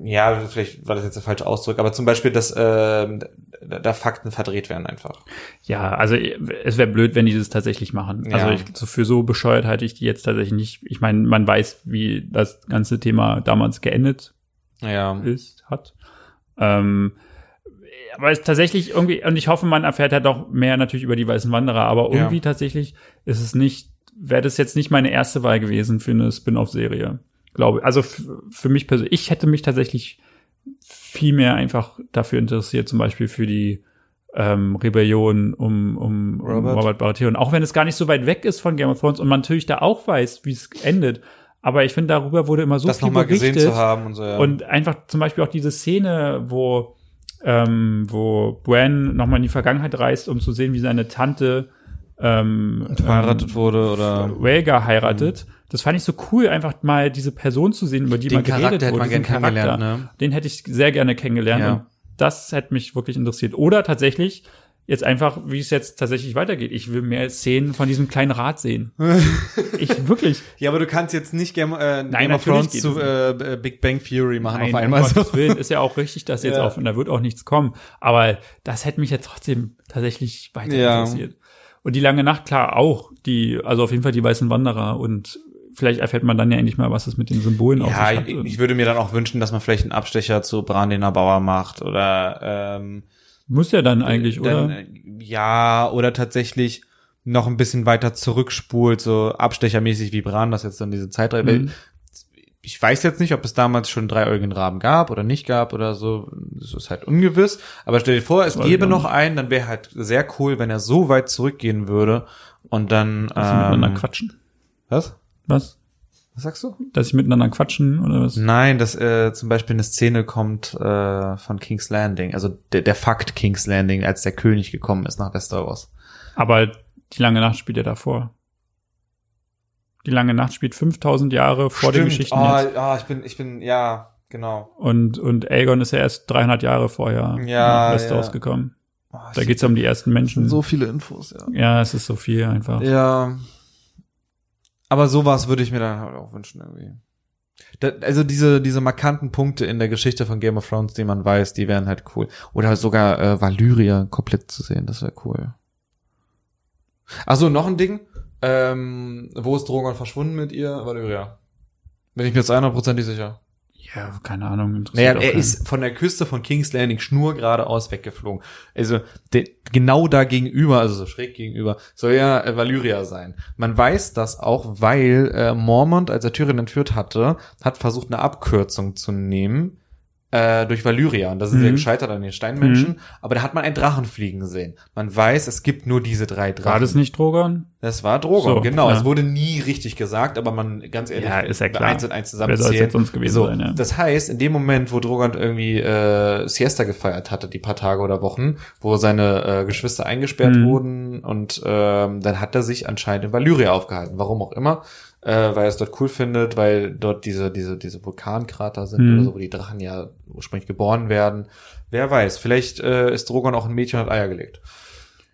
Ja, vielleicht war das jetzt der falsche Ausdruck, aber zum Beispiel, dass äh, da Fakten verdreht werden einfach. Ja, also es wäre blöd, wenn die das tatsächlich machen. Ja. Also ich, so für so bescheuert halte ich die jetzt tatsächlich nicht. Ich meine, man weiß, wie das ganze Thema damals geendet Ja. ist, hat. Ähm, aber es ist tatsächlich irgendwie, und ich hoffe, man erfährt halt auch mehr natürlich über die Weißen Wanderer, aber irgendwie Ja. tatsächlich ist es nicht, wäre das jetzt nicht meine erste Wahl gewesen für eine Spin-off-Serie. Glaube Also für mich persönlich, ich hätte mich tatsächlich viel mehr einfach dafür interessiert, zum Beispiel für die ähm, Rebellion um, um, um Robert. Robert Baratheon. Auch wenn es gar nicht so weit weg ist von Game of Thrones und man natürlich da auch weiß, wie es endet. Aber ich finde, darüber wurde immer so das viel nochmal berichtet. gesehen zu haben und so, ja. Und einfach zum Beispiel auch diese Szene, wo, ähm, wo Bran nochmal in die Vergangenheit reist, um zu sehen, wie seine Tante ähm, verheiratet wurde oder ähm, Rhaegar heiratet. Das fand ich so cool, einfach mal diese Person zu sehen, über die Den mal geredet Charakter hätte wurde. man diesen gern kennengelernt, Charakter. ne? Den hätte ich sehr gerne kennengelernt. Ja. Und das hätte mich wirklich interessiert. Oder tatsächlich jetzt einfach, wie es jetzt tatsächlich weitergeht. Ich will mehr Szenen von diesem kleinen Rad sehen. ich wirklich. Ja, aber du kannst jetzt nicht Game, äh, Game of Thrones zu äh, Big Bang Theory machen Nein, auf einmal. um So. Gottes Willen, ist ja auch richtig, dass jetzt Ja. auf, und da wird auch nichts kommen. Aber das hätte mich ja trotzdem tatsächlich weiter Ja. interessiert. Und die lange Nacht, klar, auch. Die, also auf jeden Fall die weißen Wanderer und vielleicht erfährt man dann ja endlich mal, was es mit den Symbolen auf Ja, sich hat. ich, ich würde mir dann auch wünschen, dass man vielleicht einen Abstecher zu Brandener Bauer macht oder ähm, Muss ja dann eigentlich, dann, oder? äh, ja, oder tatsächlich noch ein bisschen weiter zurückspult, so abstechermäßig wie Bran das jetzt dann diese Zeitreihe. Mhm. Ich weiß jetzt nicht, ob es damals schon dreieugigen Raben gab oder nicht gab oder so. Das ist halt ungewiss. Aber stell dir vor, es gäbe noch einen, dann wäre halt sehr cool, wenn er so weit zurückgehen würde und dann. Dass sie miteinander Ähm, quatschen. was? Was? Was sagst du? Dass sie miteinander quatschen oder was? Nein, dass äh, zum Beispiel eine Szene kommt äh, von King's Landing, also der, der Fakt King's Landing, als der König gekommen ist nach Westeros. Aber die lange Nacht spielt ja davor. Die lange Nacht spielt 5000 Jahre vor den Geschichten Ah, jetzt. ah, ich bin, ich bin, ja, genau. Und, und Aegon ist ja erst 300 Jahre vorher Ja, Westeros ja. gekommen. Oh, Da geht's um die ersten Menschen. so viele Infos, ja. Ja, es ist so viel einfach. Ja. Aber sowas würde ich mir dann halt auch wünschen irgendwie. Da, also diese diese markanten Punkte in der Geschichte von Game of Thrones, die man weiß, die wären halt cool. Oder sogar äh, Valyria komplett zu sehen, das wäre cool. Also noch ein Ding. Ähm, wo ist Drogon verschwunden mit ihr? Valyria. Bin ich mir jetzt 100%ig sicher. Ja, keine Ahnung. interessiert Naja, er ist von der Küste von King's Landing schnur geradeaus weggeflogen. Also de, genau da gegenüber, also so schräg gegenüber, soll ja äh, Valyria sein. Man weiß das auch, weil äh, Mormont, als er Tyrion entführt hatte, hat versucht, eine Abkürzung zu nehmen äh, durch Valyria. Und das ist Mhm. ja gescheitert an den Steinmenschen. Aber da hat man einen Drachen fliegen sehen. Man weiß, es gibt nur diese drei Drachen. War das nicht Drogon? Das war Drogon, So, genau. ja. Es wurde nie richtig gesagt, aber man, ganz ehrlich, Ja, ist ja klar. eins und eins zusammenzählen. sonst gewesen so, sein, ja. Das heißt, in dem Moment, wo Drogon irgendwie äh, Siesta gefeiert hatte, die paar Tage oder Wochen, wo seine äh, Geschwister eingesperrt Mhm. wurden und ähm, dann hat er sich anscheinend in Valyria aufgehalten, warum auch immer, äh, weil er es dort cool findet, weil dort diese diese diese Vulkankrater sind Mhm. oder so, wo die Drachen ja ursprünglich geboren werden. Wer weiß, vielleicht äh, ist Drogon auch ein Mädchen und hat Eier gelegt.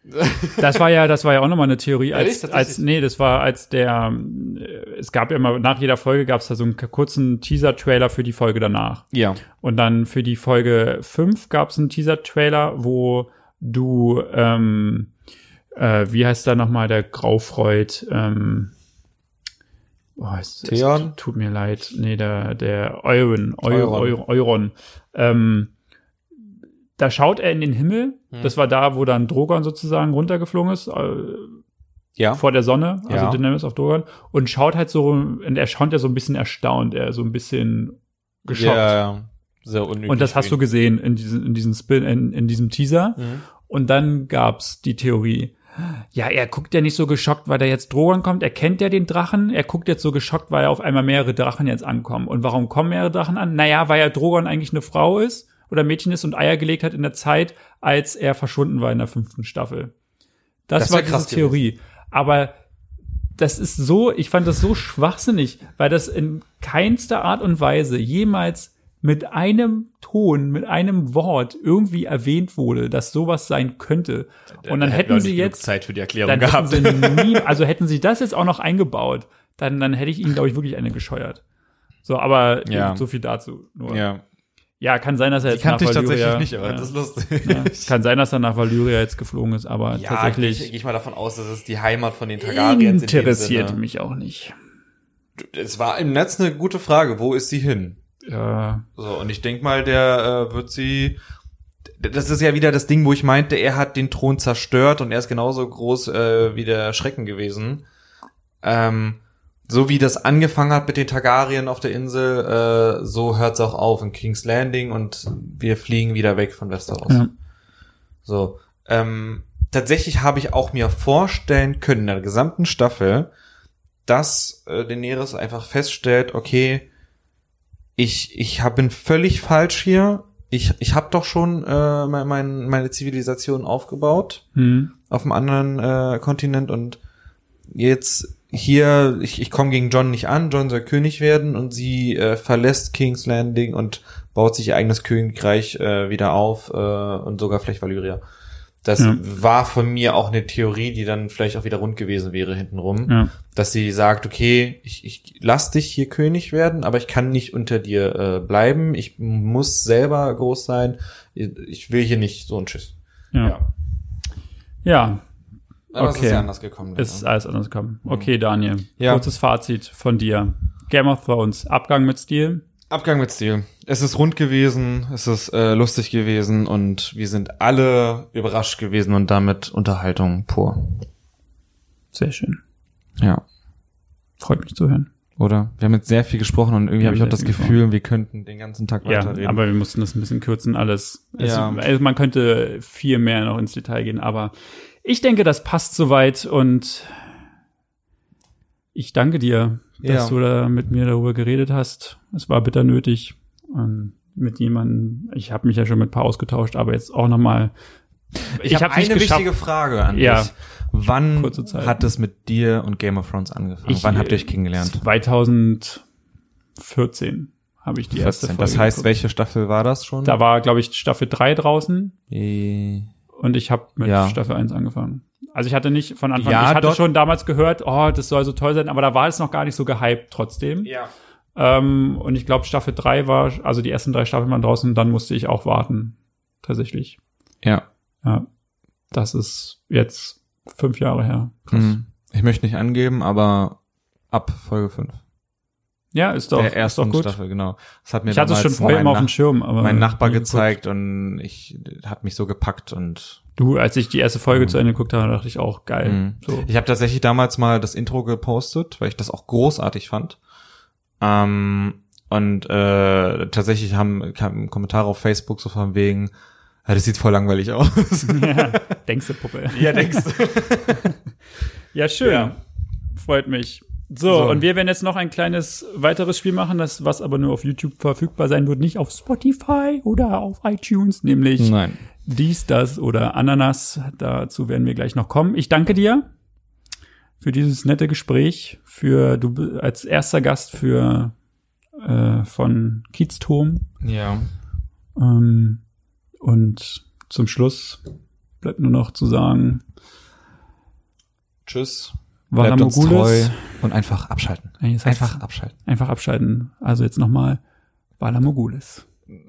Das war ja, das war ja auch nochmal eine Theorie, Ehrlich? als, Tatsächlich? als, nee, das war als der, äh, es gab ja immer, nach jeder Folge gab es da so einen kurzen Teaser-Trailer für die Folge danach. Ja. Und dann für die Folge 5 gab es einen Teaser-Trailer, wo du, ähm, äh, wie heißt da nochmal der Graufreud, ähm, oh, es, es Theon? tut mir leid, nee, der, der Euron, Eu, Euron. Euron, Euron ähm, da schaut er in den Himmel, Hm. das war da, wo dann Drogon sozusagen runtergeflogen ist, äh, Ja. vor der Sonne, also Ja. Daenerys auf Drogon, und schaut halt so, und er schaut ja so ein bisschen erstaunt, er so ein bisschen geschockt. Ja, ja. Sehr unüblich. Und das hast du gesehen in diesem, in diesem Spin, in, in diesem Teaser. Mhm. Und dann gab's die Theorie. Ja, er guckt ja nicht so geschockt, weil da jetzt Drogon kommt. Er kennt ja den Drachen. Er guckt jetzt so geschockt, weil auf einmal mehrere Drachen jetzt ankommen. Und warum kommen mehrere Drachen an? Naja, weil ja Drogon eigentlich eine Frau ist oder Mädchen ist und Eier gelegt hat in der Zeit, als er verschwunden war in der fünften Staffel. Das, Das war diese krass Theorie. Aber das ist so, ich fand das so schwachsinnig, weil das in keinster Art und Weise jemals mit einem Ton, mit einem Wort irgendwie erwähnt wurde, dass sowas sein könnte. Und dann hätten sie jetzt Zeit für die Erklärung gehabt. hätten nie, also hätten sie das jetzt auch noch eingebaut, dann, dann hätte ich ihnen, glaube ich, wirklich eine gescheuert. So, aber Ja. so viel dazu. Nur. ja. Ja, kann sein, dass er Die jetzt nach kannte ich Valyria, tatsächlich nicht, aber ja, das ist lustig. ja, kann sein, dass er nach Valyria jetzt geflogen ist, aber Ja, tatsächlich gehe ich, geh ich mal davon aus, dass es die Heimat von den Targaryens in interessiert Sinne. mich auch nicht. Es war im Netz eine gute Frage. Wo ist sie hin? Ja, So, und ich denk mal, der äh, wird sie. Das ist ja wieder das Ding, wo ich meinte, er hat den Thron zerstört und er ist genauso groß äh, wie der Schrecken gewesen. Ähm, so wie das angefangen hat mit den Targaryen auf der Insel, äh, so hört's auch auf in King's Landing und wir fliegen wieder weg von Westeros. ja. So, ähm, tatsächlich habe ich auch mir vorstellen können in der gesamten Staffel, dass äh, Daenerys einfach feststellt, okay, ich ich hab, bin völlig falsch hier. Ich ich habe doch schon äh, mein, mein, meine Zivilisation aufgebaut Hm. auf einem anderen äh, Kontinent und jetzt hier, ich, ich komme gegen John nicht an, John soll König werden und sie äh, verlässt King's Landing und baut sich ihr eigenes Königreich äh, wieder auf äh, und sogar vielleicht Valyria. Das Ja. war von mir auch eine Theorie, die dann vielleicht auch wieder rund gewesen wäre hintenrum, Ja. dass sie sagt, okay, ich, ich lass dich hier König werden, aber ich kann nicht unter dir äh, bleiben, ich muss selber groß sein, ich will hier nicht so ein Schiss. Ja. ja. Aber es Okay. ist ja anders gekommen. dann, Es ist alles anders gekommen. Okay, Daniel. Ja. Kurzes Fazit von dir. Game of Thrones, Abgang mit Stil. Abgang mit Stil. Es ist rund gewesen, es ist äh, lustig gewesen und wir sind alle überrascht gewesen und damit Unterhaltung pur. Sehr schön. Ja. Freut mich zu hören. Oder? Wir haben jetzt sehr viel gesprochen und irgendwie habe ich auch das Gefühl, wir könnten den ganzen Tag Ja, weiterreden. aber wir mussten das ein bisschen kürzen, alles. Es, Ja. also man könnte viel mehr noch ins Detail gehen, aber ich denke, das passt soweit und ich danke dir, dass Ja. du da mit mir darüber geredet hast. Es war bitter nötig. Und mit jemandem, ich habe mich ja schon mit ein paar ausgetauscht, aber jetzt auch nochmal. ich habe hab's nicht eine geschafft. wichtige Frage an Ja. dich. Wann hat es mit dir und Game of Thrones angefangen? Ich, Wann habt ihr euch kennengelernt? 2014 habe ich die erste 14. Folge Das heißt, geguckt. welche Staffel war das schon? Da war, glaube ich, Staffel 3 draußen Äh, und ich habe mit Ja. Staffel 1 angefangen. Also ich hatte nicht von Anfang Ja, ich hatte schon damals gehört, oh, das soll so toll sein, aber da war es noch gar nicht so gehypt trotzdem. Ja. Ähm, und ich glaube, Staffel 3 war, also die ersten drei Staffeln waren draußen, dann musste ich auch warten. Tatsächlich. Ja. Ja. Das ist jetzt fünf Jahre her. Krass. Mhm. Ich möchte nicht angeben, aber ab Folge 5. Ja, ist doch, der ist doch ersten gut. Staffel, genau. Das hat mir Ich hatte es schon vorher immer auf dem Schirm, aber mein Nachbar nie geguckt. gezeigt und ich hat mich so gepackt und Du, als ich die erste Folge zu Ende geguckt habe, dachte ich auch geil. Mhm. So. ich habe tatsächlich damals mal das Intro gepostet, weil ich das auch großartig fand. Ähm, und äh, tatsächlich haben kamen Kommentare auf Facebook so von wegen, ja, das sieht voll langweilig aus. ja, denkst du, Puppe. ja, denkst du. Ja, schön. Ja. Freut mich. So, So. und wir werden jetzt noch ein kleines weiteres Spiel machen, das was aber nur auf YouTube verfügbar sein wird, nicht auf Spotify oder auf iTunes, nämlich Nein. dies, das oder Ananas. Dazu werden wir gleich noch kommen. Ich danke dir für dieses nette Gespräch, für du als erster Gast für äh, von Kiezturm. Ja. Ähm, und zum Schluss bleibt nur noch zu sagen, Tschüss. Bleibt uns treu und einfach abschalten. Das heißt- Einfach abschalten. Einfach abschalten. Also jetzt nochmal Vala Mogulis.